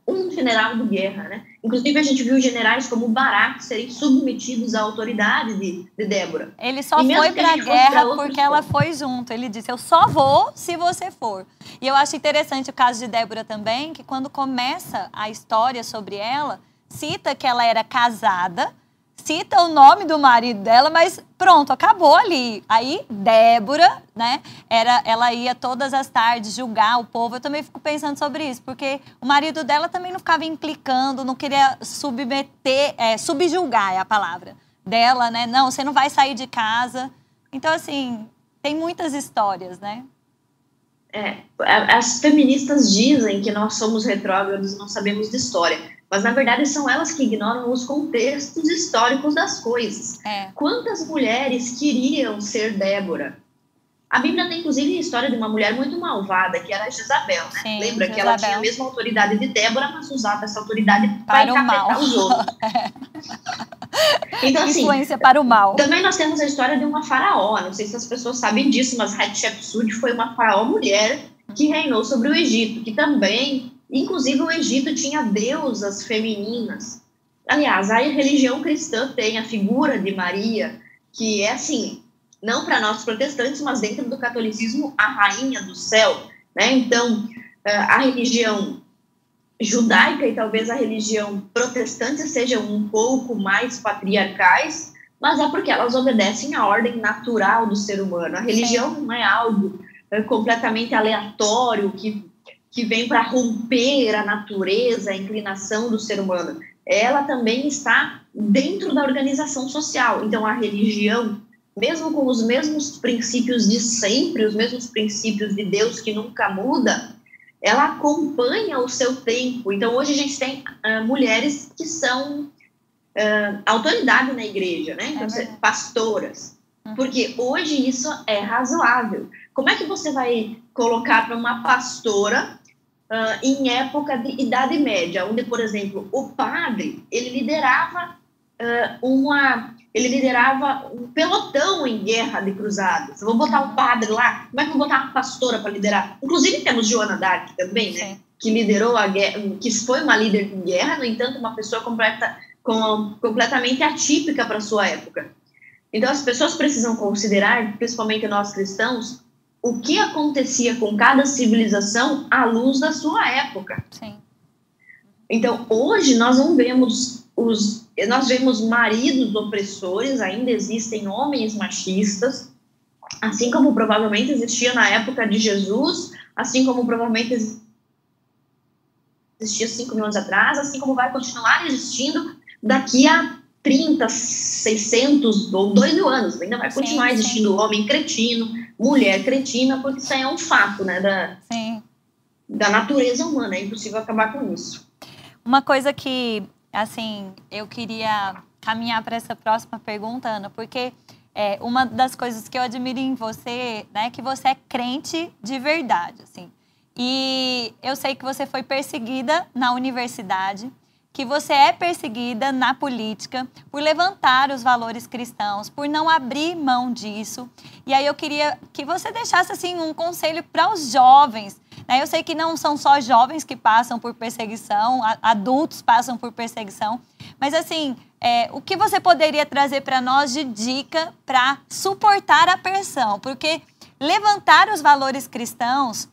um general de guerra, né? Inclusive a gente viu generais como Barak serem submetidos à autoridade de, de Débora. Ele só foi que a guerra porque ela foi junto. Ele disse: Eu só vou se você for. E eu acho interessante o caso de Débora também, que quando começa a história sobre ela, cita que ela era casada, cita o nome do marido dela, mas pronto, acabou ali. Aí Débora, né, era, ela ia todas as tardes julgar o povo. Eu também fico pensando sobre isso, porque o marido dela também não ficava implicando, não queria submeter, é, subjulgar é a palavra dela, né? Não, você não vai sair de casa. Então, assim, tem muitas histórias, né? É, as feministas dizem que nós somos retrógrados não sabemos de história, mas na verdade são elas que ignoram os contextos históricos das coisas. É. Quantas mulheres queriam ser Débora? A Bíblia tem, inclusive, a história de uma mulher muito malvada, que era Jezabel, né? Sim, Lembra que Jezabel. ela tinha a mesma autoridade de Débora, mas usava essa autoridade Para o encapetar mal. os outros. Então, assim, Influência para o mal. também nós temos a história de uma faraó. Não sei se as pessoas sabem disso, mas Hatshepsut foi uma faraó mulher que reinou sobre o Egito, que também, inclusive o Egito tinha deusas femininas. Aliás, a religião cristã tem a figura de Maria, que é assim, não para nós protestantes, mas dentro do catolicismo, a rainha do céu, né? Então, eh, a religião judaica e talvez a religião protestante sejam um pouco mais patriarcais, mas é porque elas obedecem à ordem natural do ser humano. A religião não é algo é, completamente aleatório que, que vem para romper a natureza, a inclinação do ser humano. Ela também está dentro da organização social. Então, a religião, mesmo com os mesmos princípios de sempre, os mesmos princípios de Deus que nunca muda, ela acompanha o seu tempo. Então, hoje a gente tem uh, mulheres que são uh, autoridade na igreja, né? Então, É é pastoras. Uhum. Porque hoje isso é razoável. Como é que você vai colocar para uma pastora uh, em época de Idade Média, onde, por exemplo, o padre, ele liderava uma ele liderava um pelotão em guerra de cruzadas. Vou botar um padre lá, como é que eu vou botar uma pastora para liderar? Inclusive temos Joana Dark também, né? Sim. Que liderou a guerra, que foi uma líder em guerra, no entanto, uma pessoa completa, com, completamente atípica para sua época. Então as pessoas precisam considerar, principalmente nós cristãos, o que acontecia com cada civilização à luz da sua época. Sim. Então, hoje nós não vemos os nós vemos maridos opressores, ainda existem homens machistas, assim como provavelmente existia na época de Jesus, assim como provavelmente existia cinco mil anos atrás, assim como vai continuar existindo daqui a 30, 600 ou 2 mil anos. Ainda vai continuar existindo homem cretino, mulher cretina, porque isso aí é um fato, né, da, Sim. da natureza humana, é impossível acabar com isso. Uma coisa que, assim, eu queria caminhar para essa próxima pergunta, Ana, porque é, uma das coisas que eu admiro em você, né, é que você é crente de verdade, assim. E eu sei que você foi perseguida na universidade, que você é perseguida na política por levantar os valores cristãos, por não abrir mão disso. E aí eu queria que você deixasse assim um conselho para os jovens. Né? Eu sei que não são só jovens que passam por perseguição, adultos passam por perseguição, mas assim, é, o que você poderia trazer para nós de dica para suportar a pressão? Porque levantar os valores cristãos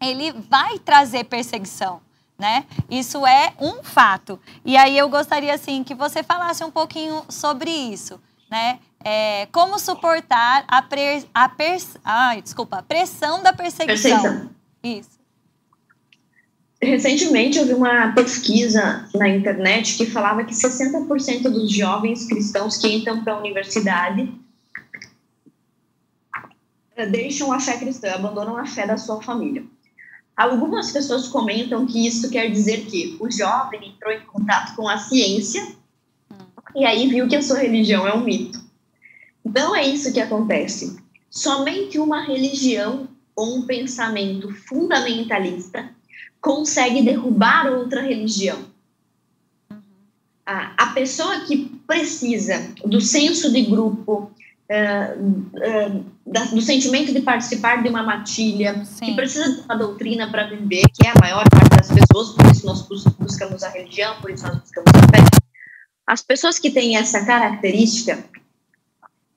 ele vai trazer perseguição, né? Isso é um fato. E aí eu gostaria assim que você falasse um pouquinho sobre isso, né? É, como suportar a, pre, a, pers, ai, desculpa, a pressão da perseguição. Perseguição. Isso. Recentemente eu vi uma pesquisa na internet que falava que 60% dos jovens cristãos que entram para a universidade deixam a fé cristã, abandonam a fé da sua família. Algumas pessoas comentam que isso quer dizer que o jovem entrou em contato com a ciência e aí viu que a sua religião é um mito. Não é isso que acontece. Somente uma religião ou um pensamento fundamentalista consegue derrubar outra religião. A, pessoa que precisa do senso de grupo, do sentimento de participar de uma matilha, que Sim. precisa de uma doutrina para viver, que é a maior parte das pessoas, por isso nós bus- buscamos a religião, por isso nós buscamos a fé. As pessoas que têm essa característica,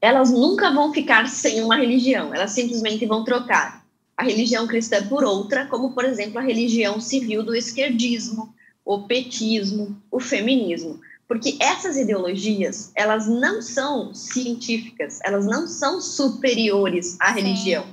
elas nunca vão ficar sem uma religião, elas simplesmente vão trocar a religião cristã por outra, como, por exemplo, a religião civil do esquerdismo, o petismo, o feminismo. Porque essas ideologias, elas não são científicas, elas não são superiores à Sim. religião.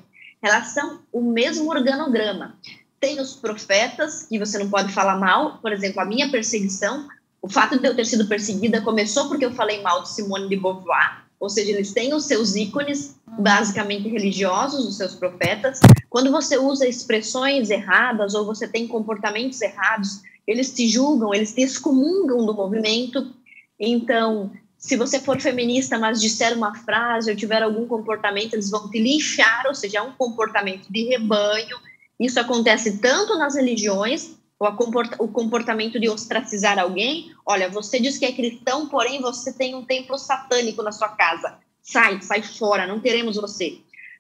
Elas são o mesmo organograma. Tem os profetas, que você não pode falar mal, por exemplo, a minha perseguição, o fato de eu ter sido perseguida começou porque eu falei mal de Simone de Beauvoir, ou seja, eles têm os seus ícones basicamente religiosos, os seus profetas. Quando você usa expressões erradas ou você tem comportamentos errados, eles te julgam, eles te excomungam do movimento. Então, se você for feminista, mas disser uma frase ou tiver algum comportamento, eles vão te linchar, ou seja, é um comportamento de rebanho. Isso acontece tanto nas religiões, o comportamento de ostracizar alguém. Olha, você diz que é cristão, porém você tem um templo satânico na sua casa. Sai, sai fora, não queremos você.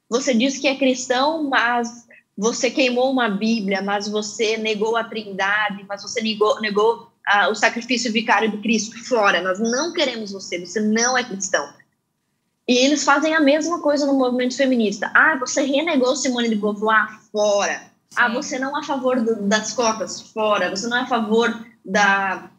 Você diz que é cristão, mas você queimou uma Bíblia, mas você negou a Trindade, mas você negou, negou ah, o sacrifício vicário de Cristo. Fora, nós não queremos você, você não é cristão. E eles fazem a mesma coisa no movimento feminista. Ah, você renegou Simone de Beauvoir? Fora. Ah, você não é a favor do, das cotas? Fora. Você não é a favor da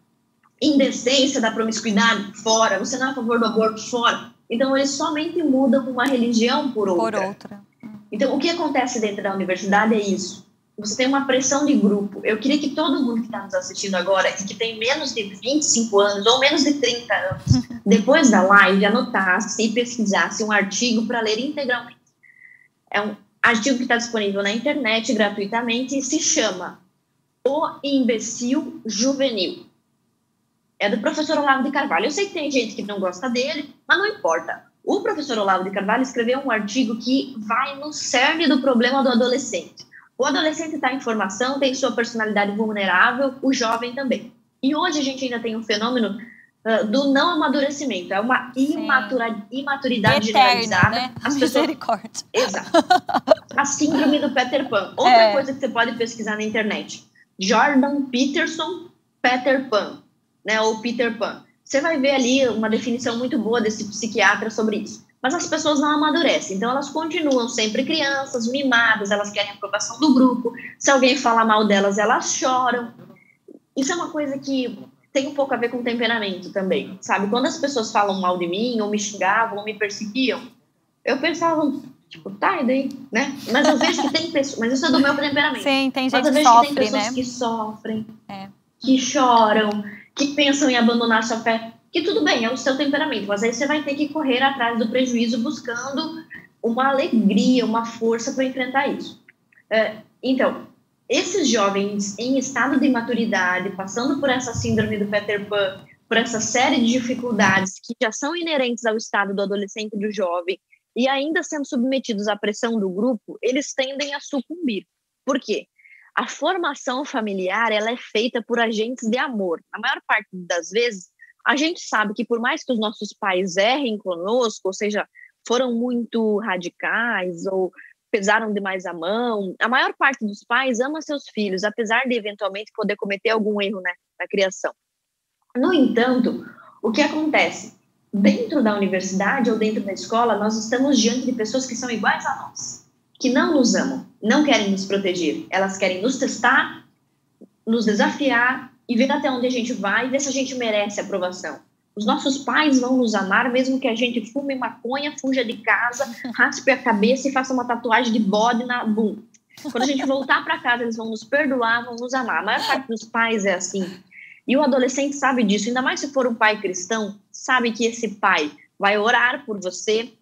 indecência, da promiscuidade? Fora. Você não é a favor do aborto? Fora. Então, eles somente mudam uma religião por outra. Por outra. Então, o que acontece dentro da universidade é isso. Você tem uma pressão de grupo. Eu queria que todo mundo que está nos assistindo agora e que tem menos de 25 anos ou menos de 30 anos, depois da live, anotasse e pesquisasse um artigo para ler integralmente. É um artigo que está disponível na internet gratuitamente e se chama O Imbecil Juvenil. É do professor Olavo de Carvalho. Eu sei que tem gente que não gosta dele, mas não importa. O professor Olavo de Carvalho escreveu um artigo que vai no cerne do problema do adolescente. O adolescente está em formação, tem sua personalidade vulnerável, o jovem também. E hoje a gente ainda tem um fenômeno uh, do não amadurecimento, é uma imatura, imaturidade Eterna, generalizada. Né? As pessoas... Exato. A síndrome do Peter Pan. Outra é. coisa que você pode pesquisar na internet. Jordan Peterson Peter Pan, né? Ou Peter Pan. Você vai ver ali uma definição muito boa desse psiquiatra sobre isso. Mas as pessoas não amadurecem, então elas continuam sempre crianças, mimadas, elas querem a aprovação do grupo. Se alguém fala mal delas, elas choram. Isso é uma coisa que tem um pouco a ver com temperamento também, sabe? Quando as pessoas falam mal de mim, ou me xingavam, ou me perseguiam, eu pensava, tipo, tá, e daí, né? Mas eu vejo que tem pessoas, mas isso é do meu temperamento. Sim, tem gente mas eu vejo sofre, que tem pessoas né? que sofrem, é. que choram, que pensam em abandonar sua fé, que tudo bem, é o seu temperamento, mas aí você vai ter que correr atrás do prejuízo buscando uma alegria, uma força para enfrentar isso. É, então, esses jovens em estado de maturidade, passando por essa síndrome do Peter Pan, por essa série de dificuldades que já são inerentes ao estado do adolescente e do jovem, e ainda sendo submetidos à pressão do grupo, eles tendem a sucumbir. Por quê? A formação familiar ela é feita por agentes de amor. A maior parte das vezes, a gente sabe que por mais que os nossos pais errem conosco, ou seja, foram muito radicais ou pesaram demais a mão, a maior parte dos pais ama seus filhos, apesar de eventualmente poder cometer algum erro né, na criação. No entanto, o que acontece? Dentro da universidade ou dentro da escola, nós estamos diante de pessoas que são iguais a nós que não nos amam, não querem nos proteger. Elas querem nos testar, nos desafiar e ver até onde a gente vai e ver se a gente merece aprovação. Os nossos pais vão nos amar, mesmo que a gente fume maconha, fuja de casa, raspe a cabeça e faça uma tatuagem de bode na bunda. Quando a gente voltar para casa, eles vão nos perdoar, vão nos amar. A maior parte dos pais é assim. E o adolescente sabe disso, ainda mais se for um pai cristão, sabe que esse pai vai orar por você,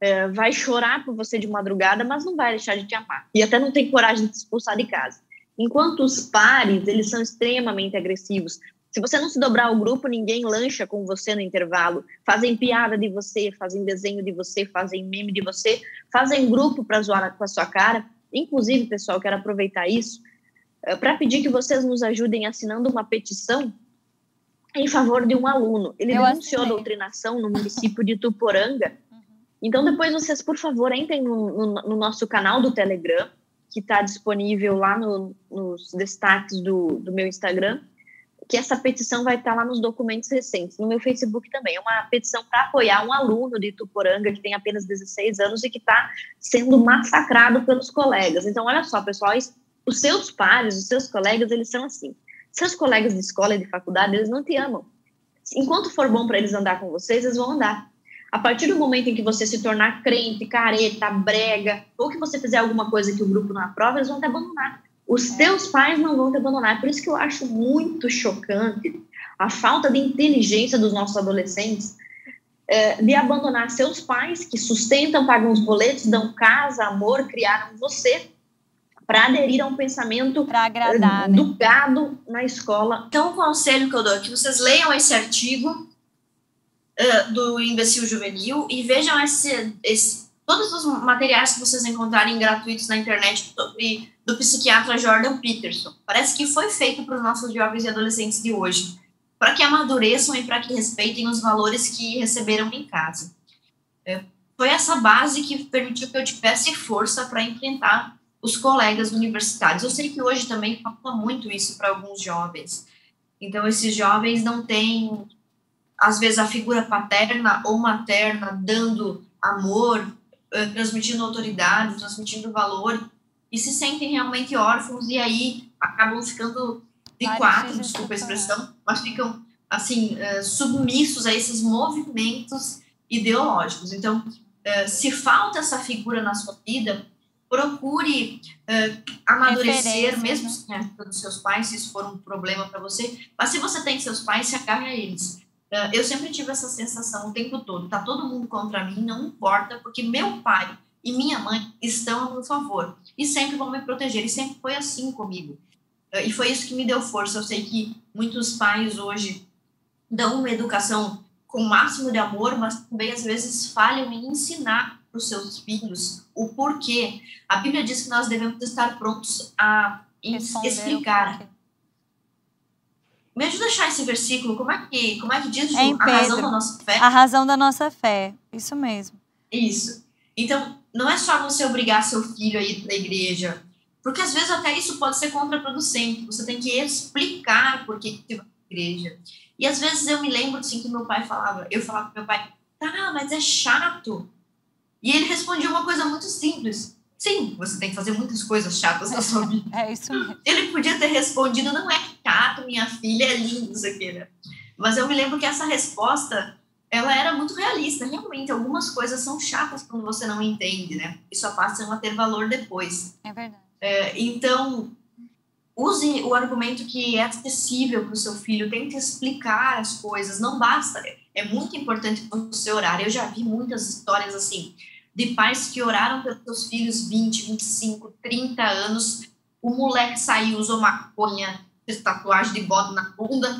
é, vai chorar por você de madrugada, mas não vai deixar de te amar. E até não tem coragem de te expulsar de casa. Enquanto os pares, eles são extremamente agressivos. Se você não se dobrar ao grupo, ninguém lancha com você no intervalo. Fazem piada de você, fazem desenho de você, fazem meme de você, fazem grupo para zoar com a sua cara. Inclusive, pessoal, quero aproveitar isso é, para pedir que vocês nos ajudem assinando uma petição em favor de um aluno. Ele Eu denunciou assinei. doutrinação no município de Tuporanga então, depois vocês, por favor, entrem no, no, no nosso canal do Telegram, que está disponível lá no, nos destaques do, do meu Instagram, que essa petição vai estar tá lá nos documentos recentes. No meu Facebook também. É uma petição para apoiar um aluno de Tuporanga que tem apenas 16 anos e que está sendo massacrado pelos colegas. Então, olha só, pessoal, os seus pares, os seus colegas, eles são assim. Seus colegas de escola e de faculdade, eles não te amam. Enquanto for bom para eles andar com vocês, eles vão andar. A partir do momento em que você se tornar crente, careta, brega, ou que você fizer alguma coisa que o grupo não aprova, eles vão te abandonar. Os é. teus pais não vão te abandonar. Por isso que eu acho muito chocante a falta de inteligência dos nossos adolescentes é, de abandonar seus pais, que sustentam, pagam os boletos, dão casa, amor, criaram você, para aderir a um pensamento agradar, uh, do gado na escola. Então, o conselho que eu dou é que vocês leiam esse artigo uh, do Imbecil Juvenil e vejam esse, esse, todos os materiais que vocês encontrarem gratuitos na internet sobre, do psiquiatra Jordan Peterson. Parece que foi feito para os nossos jovens e adolescentes de hoje, para que amadureçam e para que respeitem os valores que receberam em casa. É, foi essa base que permitiu que eu tivesse força para enfrentar os colegas universitários. Eu sei que hoje também falta muito isso para alguns jovens. Então, esses jovens não têm, às vezes, a figura paterna ou materna dando amor, eh, transmitindo autoridade, transmitindo valor, e se sentem realmente órfãos e aí acabam ficando de quatro, desculpa a expressão, mas ficam, assim, eh, submissos a esses movimentos ideológicos. Então, eh, se falta essa figura na sua vida, procure amadurecer, mesmo né, pelos seus pais, se isso for um problema para você. Mas se você tem seus pais, se agarre a eles. Uh, eu sempre tive essa sensação o tempo todo. Tá todo mundo contra mim, não importa, porque meu pai e minha mãe estão a meu favor e sempre vão me proteger. E sempre foi assim comigo. Uh, e foi isso que me deu força. Eu sei que muitos pais hoje dão uma educação com o máximo de amor, mas também às vezes falham em ensinar para os seus filhos o porquê. A Bíblia diz que nós devemos estar prontos a Responder explicar. Me ajuda a achar esse versículo. Como é que, como é que diz é a razão da nossa fé? A razão da nossa fé. Isso mesmo. Isso. Então, não é só você obrigar seu filho a ir para a igreja, porque às vezes até isso pode ser contraproducente. Você tem que explicar por que você vai para a igreja. E às vezes eu me lembro assim que meu pai falava, eu falava para meu pai, tá, mas é chato. E ele respondia uma coisa muito simples. Sim, você tem que fazer muitas coisas chatas na sua vida. É isso mesmo. Ele podia ter respondido, não é chato, minha filha é linda, isso aqui, né? Mas eu me lembro que essa resposta, ela era muito realista. Realmente, algumas coisas são chatas quando você não entende, né? E só passam a ter valor depois. É verdade. É, então, use o argumento que é acessível para o seu filho. Tente explicar as coisas. Não basta é muito importante você orar. Eu já vi muitas histórias assim, de pais que oraram pelos seus filhos 20, 25, 30 anos. O moleque saiu, usou maconha, fez tatuagem de bode na bunda,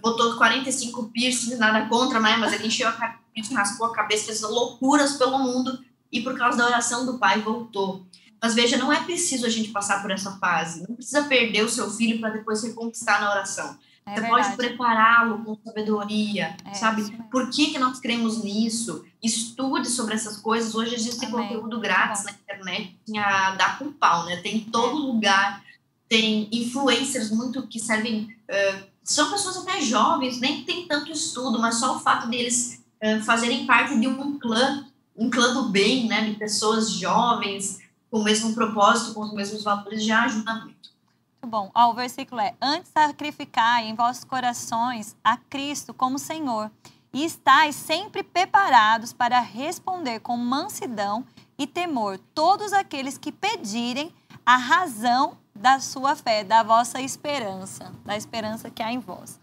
botou 45 piercings, nada contra, né? mas ele encheu a cabeça, raspou a cabeça, fez loucuras pelo mundo e por causa da oração do pai voltou. Mas veja, não é preciso a gente passar por essa fase. Não precisa perder o seu filho para depois reconquistar na oração. É você verdade. pode prepará-lo com sabedoria, é, sabe? Por que, que nós cremos nisso? Estude sobre essas coisas. Hoje existe Amém. conteúdo grátis na internet, a dar com pau, né? Tem em todo é. lugar, tem influencers muito que servem. Uh, são pessoas até jovens, nem tem tanto estudo, mas só o fato deles uh, fazerem parte de um clã, um clã do bem, né? De pessoas jovens, com o mesmo propósito, com os mesmos valores, já ajuda muito. Muito bom. Ó, o versículo é: Antes sacrificar em vossos corações a Cristo como Senhor, e estáis sempre preparados para responder com mansidão e temor todos aqueles que pedirem a razão da sua fé, da vossa esperança, da esperança que há em vós.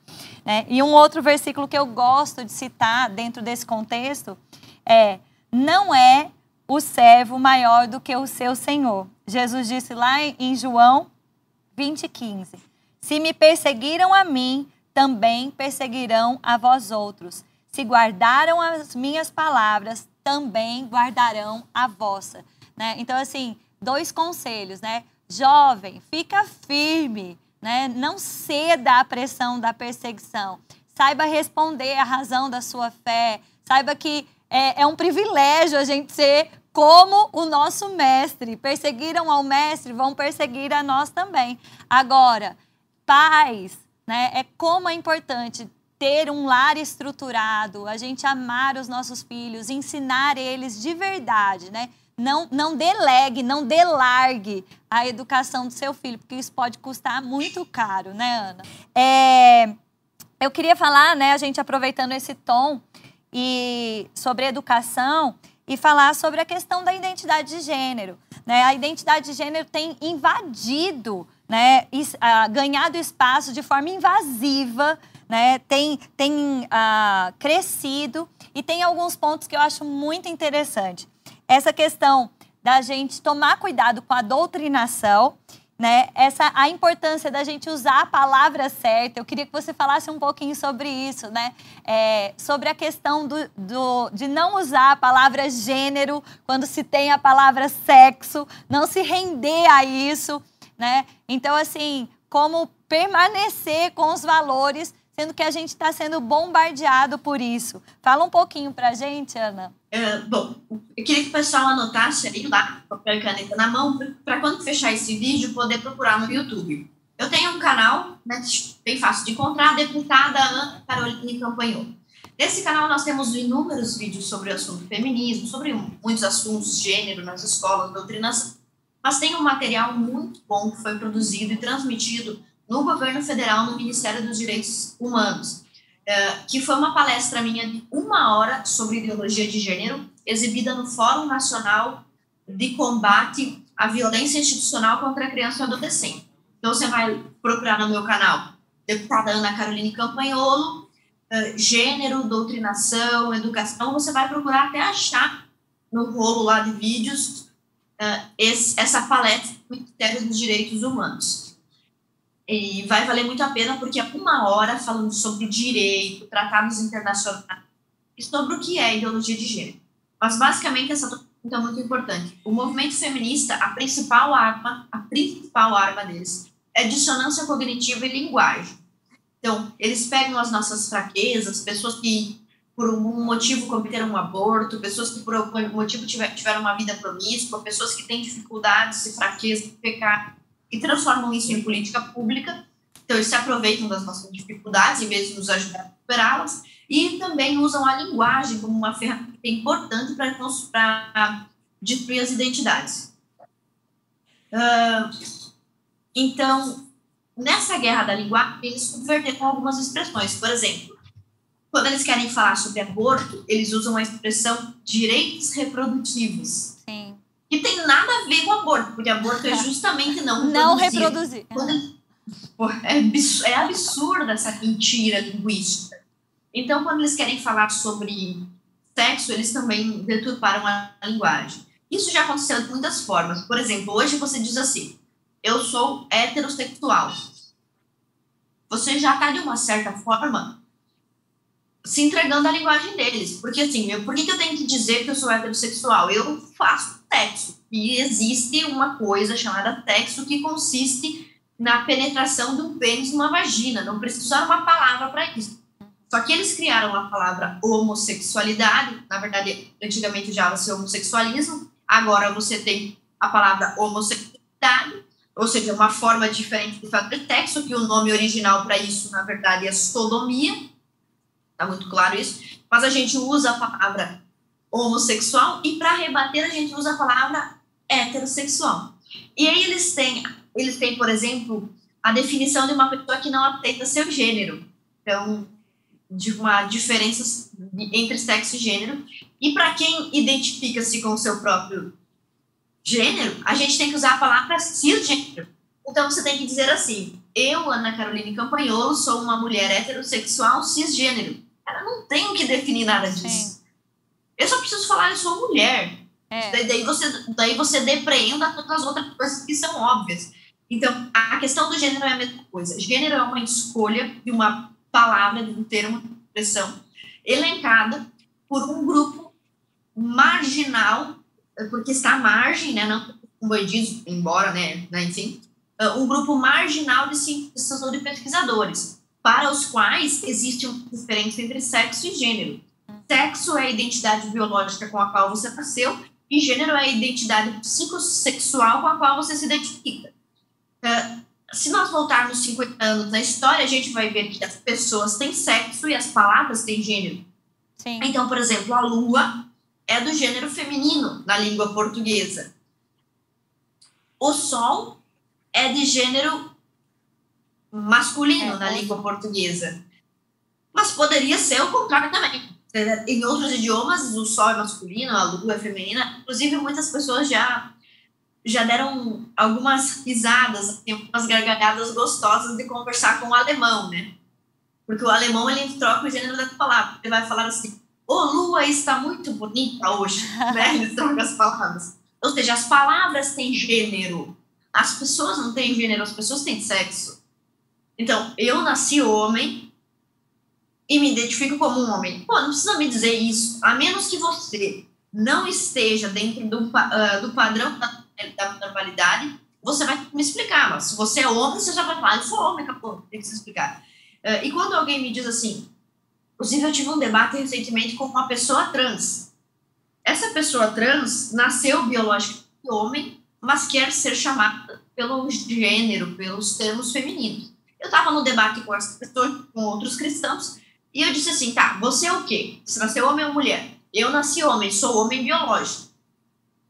Né? E um outro versículo que eu gosto de citar dentro desse contexto é: Não é o servo maior do que o seu senhor. Jesus disse lá em João 20, 15. Se me perseguiram a mim, também perseguirão a vós outros. Se guardaram as minhas palavras, também guardarão a vossa. Né? Então, assim, dois conselhos, né? Jovem, fica firme, né? Não ceda à pressão da perseguição. Saiba responder a razão da sua fé. Saiba que é, é um privilégio a gente ser como o nosso mestre. Perseguiram ao mestre, vão perseguir a nós também. Agora, pais, né? É como é importante ter um lar estruturado, a gente amar os nossos filhos, ensinar eles de verdade, né? Não, não delegue, não delargue a educação do seu filho, porque isso pode custar muito caro, né, Ana? É, eu queria falar, né, a gente aproveitando esse tom e sobre educação, e falar sobre a questão da identidade de gênero. Né? A identidade de gênero tem invadido, né, ganhado espaço de forma invasiva né, tem, tem uh, crescido e tem alguns pontos que eu acho muito interessante. Essa questão da gente tomar cuidado com a doutrinação, né? Essa a importância da gente usar a palavra certa. Eu queria que você falasse um pouquinho sobre isso, né? É, sobre a questão do, do, de não usar a palavra gênero quando se tem a palavra sexo, não se render a isso, né? Então, assim, como permanecer com os valores sendo que a gente está sendo bombardeado por isso. Fala um pouquinho para a gente, Ana. É, bom, eu queria que o pessoal anotasse aí lá, papel e caneta na mão, para quando fechar esse vídeo, poder procurar no YouTube. Eu tenho um canal, né, bem fácil de encontrar, deputada Ana Caroline Campanhou. Nesse canal nós temos inúmeros vídeos sobre o assunto feminismo, sobre muitos assuntos, gênero nas escolas, doutrinação. Mas tem um material muito bom que foi produzido e transmitido no governo federal, no Ministério dos Direitos Humanos, é, que foi uma palestra minha de uma hora sobre ideologia de gênero, exibida no Fórum Nacional de Combate à Violência Institucional contra a Criança e o Adolescente. Então, você vai procurar no meu canal, deputada Ana Caroline Campanholo, é, gênero, doutrinação, educação, você vai procurar até achar no rolo lá de vídeos é, essa palestra do Ministério dos Direitos Humanos. E vai valer muito a pena porque é uma hora falando sobre direito, tratados internacionais e sobre o que é ideologia de gênero. Mas basicamente essa pergunta é muito importante. O movimento feminista, a principal arma, a principal arma deles é dissonância cognitiva e linguagem. Então, eles pegam as nossas fraquezas, pessoas que por algum motivo cometeram um aborto, pessoas que por algum motivo tiveram uma vida promíscua, pessoas que têm dificuldades e fraquezas de pecar e transformam isso em política pública. Então, eles se aproveitam das nossas dificuldades em vez de nos ajudar a superá-las e também usam a linguagem como uma ferramenta importante para destruir as identidades. Uh, então, nessa guerra da linguagem, eles subverteram algumas expressões. Por exemplo, quando eles querem falar sobre aborto, eles usam a expressão direitos reprodutivos. Que tem nada a ver com aborto, porque aborto é justamente não reproduzir. Não reproduzir. É, é absurda essa mentira linguística. Então, quando eles querem falar sobre sexo, eles também deturparam a linguagem. Isso já aconteceu de muitas formas. Por exemplo, hoje você diz assim: eu sou heterossexual. Você já está, de uma certa forma, se entregando à linguagem deles. Porque, assim, eu, por que, que eu tenho que dizer que eu sou heterossexual? Eu faço sexo. E existe uma coisa chamada sexo que consiste na penetração de um pênis numa vagina. Não precisa usar uma palavra para isso. Só que eles criaram a palavra homossexualidade. Na verdade, antigamente usava-se homossexualismo. Agora você tem a palavra homossexualidade, ou seja, uma forma diferente de fazer sexo, que o nome original para isso, na verdade, é sodomia. Está muito claro isso. Mas a gente usa a palavra homossexual e para rebater a gente usa a palavra heterossexual. E aí eles têm, eles têm, por exemplo, a definição de uma pessoa que não aceita seu gênero. Então, de uma diferença entre sexo e gênero. E para quem identifica-se com o seu próprio gênero, a gente tem que usar a palavra cisgênero. Então você tem que dizer assim: eu, Ana Caroline Campanholo, sou uma mulher heterossexual cisgênero. Ela não tem que definir nada disso. Sim. Eu só preciso falar, eu sou mulher. É. Daí, você, daí você depreenda todas as outras coisas que são óbvias. Então, a questão do gênero é a mesma coisa. Gênero é uma escolha de uma palavra, de um termo, de expressão, elencada por um grupo marginal, porque está à margem, né, não um bandido, embora, né, né, enfim, ah, um grupo marginal de cientistas ou de pesquisadores, para os quais existe uma diferença entre sexo e gênero. Sexo é a identidade biológica com a qual você nasceu e gênero é a identidade psicossexual com a qual você se identifica. Uh, se nós voltarmos 50 anos na história, a gente vai ver que as pessoas têm sexo e as palavras têm gênero. Sim. Então, por exemplo, a lua é do gênero feminino na língua portuguesa. O sol é de gênero masculino é, na língua portuguesa. Mas poderia ser o contrário também. Em outros idiomas, o sol é masculino, a lua é feminina. Inclusive, muitas pessoas já já deram algumas risadas, assim, algumas gargalhadas gostosas de conversar com o alemão, né? Porque o alemão, ele troca o gênero da palavra. Ele vai falar assim, ô oh, lua está muito bonita hoje, né? Ele troca as palavras. Ou seja, as palavras têm gênero. As pessoas não têm gênero, as pessoas têm sexo. Então, eu nasci homem e me identifico como um homem. Pô, não precisa me dizer isso. A menos que você não esteja dentro do, uh, do padrão da, da normalidade, você vai me explicar. Mas se você é homem, você já vai falar, eu sou homem, acabou, tem que se explicar. Uh, e quando alguém me diz assim, inclusive eu tive um debate recentemente com uma pessoa trans. Essa pessoa trans nasceu biologicamente homem, mas quer ser chamada pelo gênero, pelos termos femininos. Eu estava no debate com as pessoas, com outros cristãos, e eu disse assim, tá, você é o quê? Você nasceu homem ou mulher? Eu nasci homem, sou homem biológico.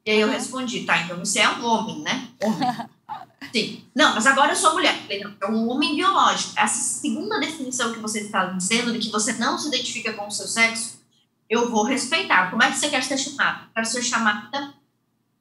E aí eu respondi, tá, então você é um homem, né? Homem. Sim. Não, mas agora eu sou mulher. Falei, não, é um homem biológico. Essa segunda definição que você está dizendo, de que você não se identifica com o seu sexo, eu vou respeitar. Como é que você quer ser chamada? Eu quero ser chamada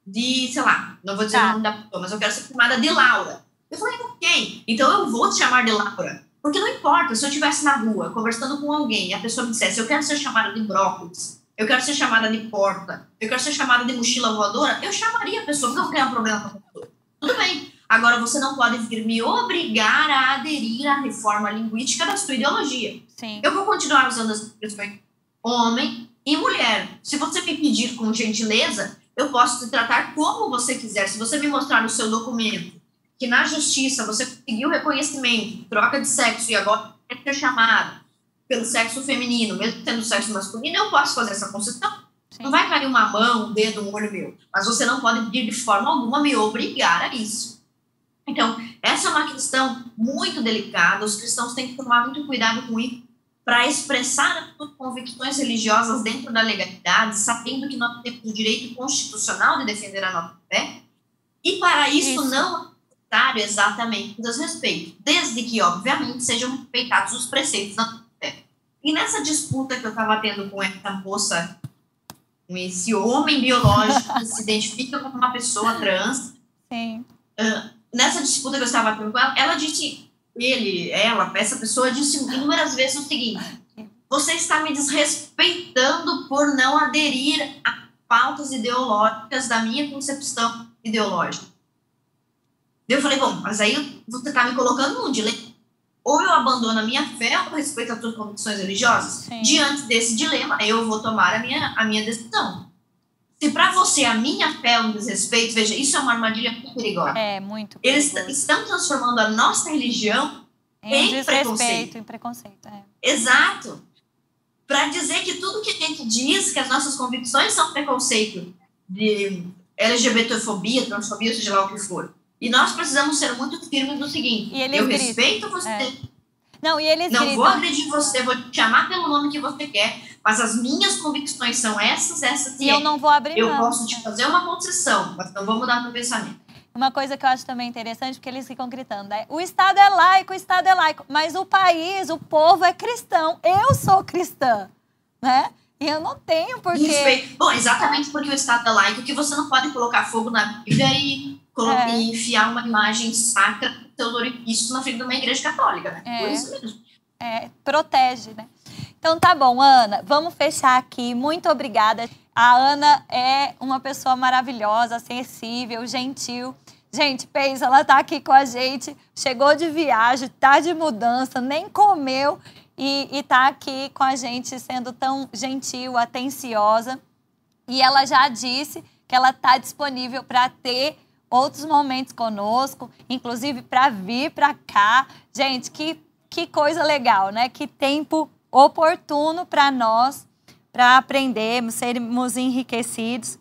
de, sei lá, não vou dizer tá. o nome da pessoa, mas eu quero ser chamada de Laura. Eu falei, ok, então eu vou te chamar de Laura. Porque não importa, se eu estivesse na rua conversando com alguém e a pessoa me dissesse, eu quero ser chamada de brócolis, eu quero ser chamada de porta, eu quero ser chamada de mochila voadora, eu chamaria a pessoa, porque eu não tenho um problema com a pessoa. Tudo bem. Agora, você não pode vir me obrigar a aderir à reforma linguística da sua ideologia. Sim. Eu vou continuar usando as expressões homem e mulher. Se você me pedir com gentileza, eu posso te tratar como você quiser. Se você me mostrar no seu documento que na justiça você conseguiu reconhecimento, troca de sexo e agora é ser chamado pelo sexo feminino, mesmo tendo sexo masculino, eu posso fazer essa concessão. Sim. Não vai cair uma mão, um dedo, um olho meu. Mas você não pode pedir de forma alguma me obrigar a isso. Então, essa é uma questão muito delicada. Os cristãos têm que tomar muito cuidado com isso para expressar as convicções religiosas dentro da legalidade, sabendo que nós temos o direito constitucional de defender a nossa fé. E para isso, isso. não é exatamente dos respeitos, desde que, obviamente, sejam respeitados os preceitos da e nessa disputa que eu estava tendo com essa moça, com esse homem biológico que se identifica como uma pessoa trans, Sim. Uh, nessa disputa que eu estava tendo com ela, ela disse, ele, ela, essa pessoa disse inúmeras vezes o seguinte: você está me desrespeitando por não aderir a pautas ideológicas da minha concepção ideológica. Eu falei, bom, mas aí você está me colocando num dilema ou eu abandono a minha fé ou respeito às suas convicções religiosas. Sim. Diante desse dilema, eu vou tomar a minha, a minha decisão. Se para você a minha fé é um desrespeito, veja, isso é uma armadilha muito perigosa. É, muito perigoso. Eles estão transformando a nossa religião em, em preconceito. Em preconceito é. Exato. Para dizer que tudo que a gente diz, que as nossas convicções são preconceito de LGBTfobia, transfobia, seja lá o que for. E nós precisamos ser muito firmes no seguinte: eu gritam, respeito você. É. Não, e eles Não gritam. vou agredir você, vou te chamar pelo nome que você quer, mas as minhas convicções são essas, essas e, e eu não vou abrir Eu não. posso te fazer uma concessão, mas não vou mudar meu pensamento. Uma coisa que eu acho também interessante, porque eles ficam gritando, é, o Estado é laico, o Estado é laico, mas o país, o povo é cristão. Eu sou cristã, né? E eu não tenho porque... Respeito. Bom, exatamente porque o Estado é laico que você não pode colocar fogo na Bíblia e é. enfiar uma imagem sacra Cristo na frente de uma igreja católica, né? É. Por isso mesmo. É, protege, né? Então tá bom, Ana, vamos fechar aqui. Muito obrigada. A Ana é uma pessoa maravilhosa, acessível, gentil. Gente, pensa, ela tá aqui com a gente, chegou de viagem, tá de mudança, nem comeu e, e tá aqui com a gente sendo tão gentil, atenciosa. E ela já disse que ela tá disponível para ter outros momentos conosco, inclusive para vir para cá. Gente, que, que coisa legal, né? Que tempo oportuno para nós, para aprendermos, sermos enriquecidos.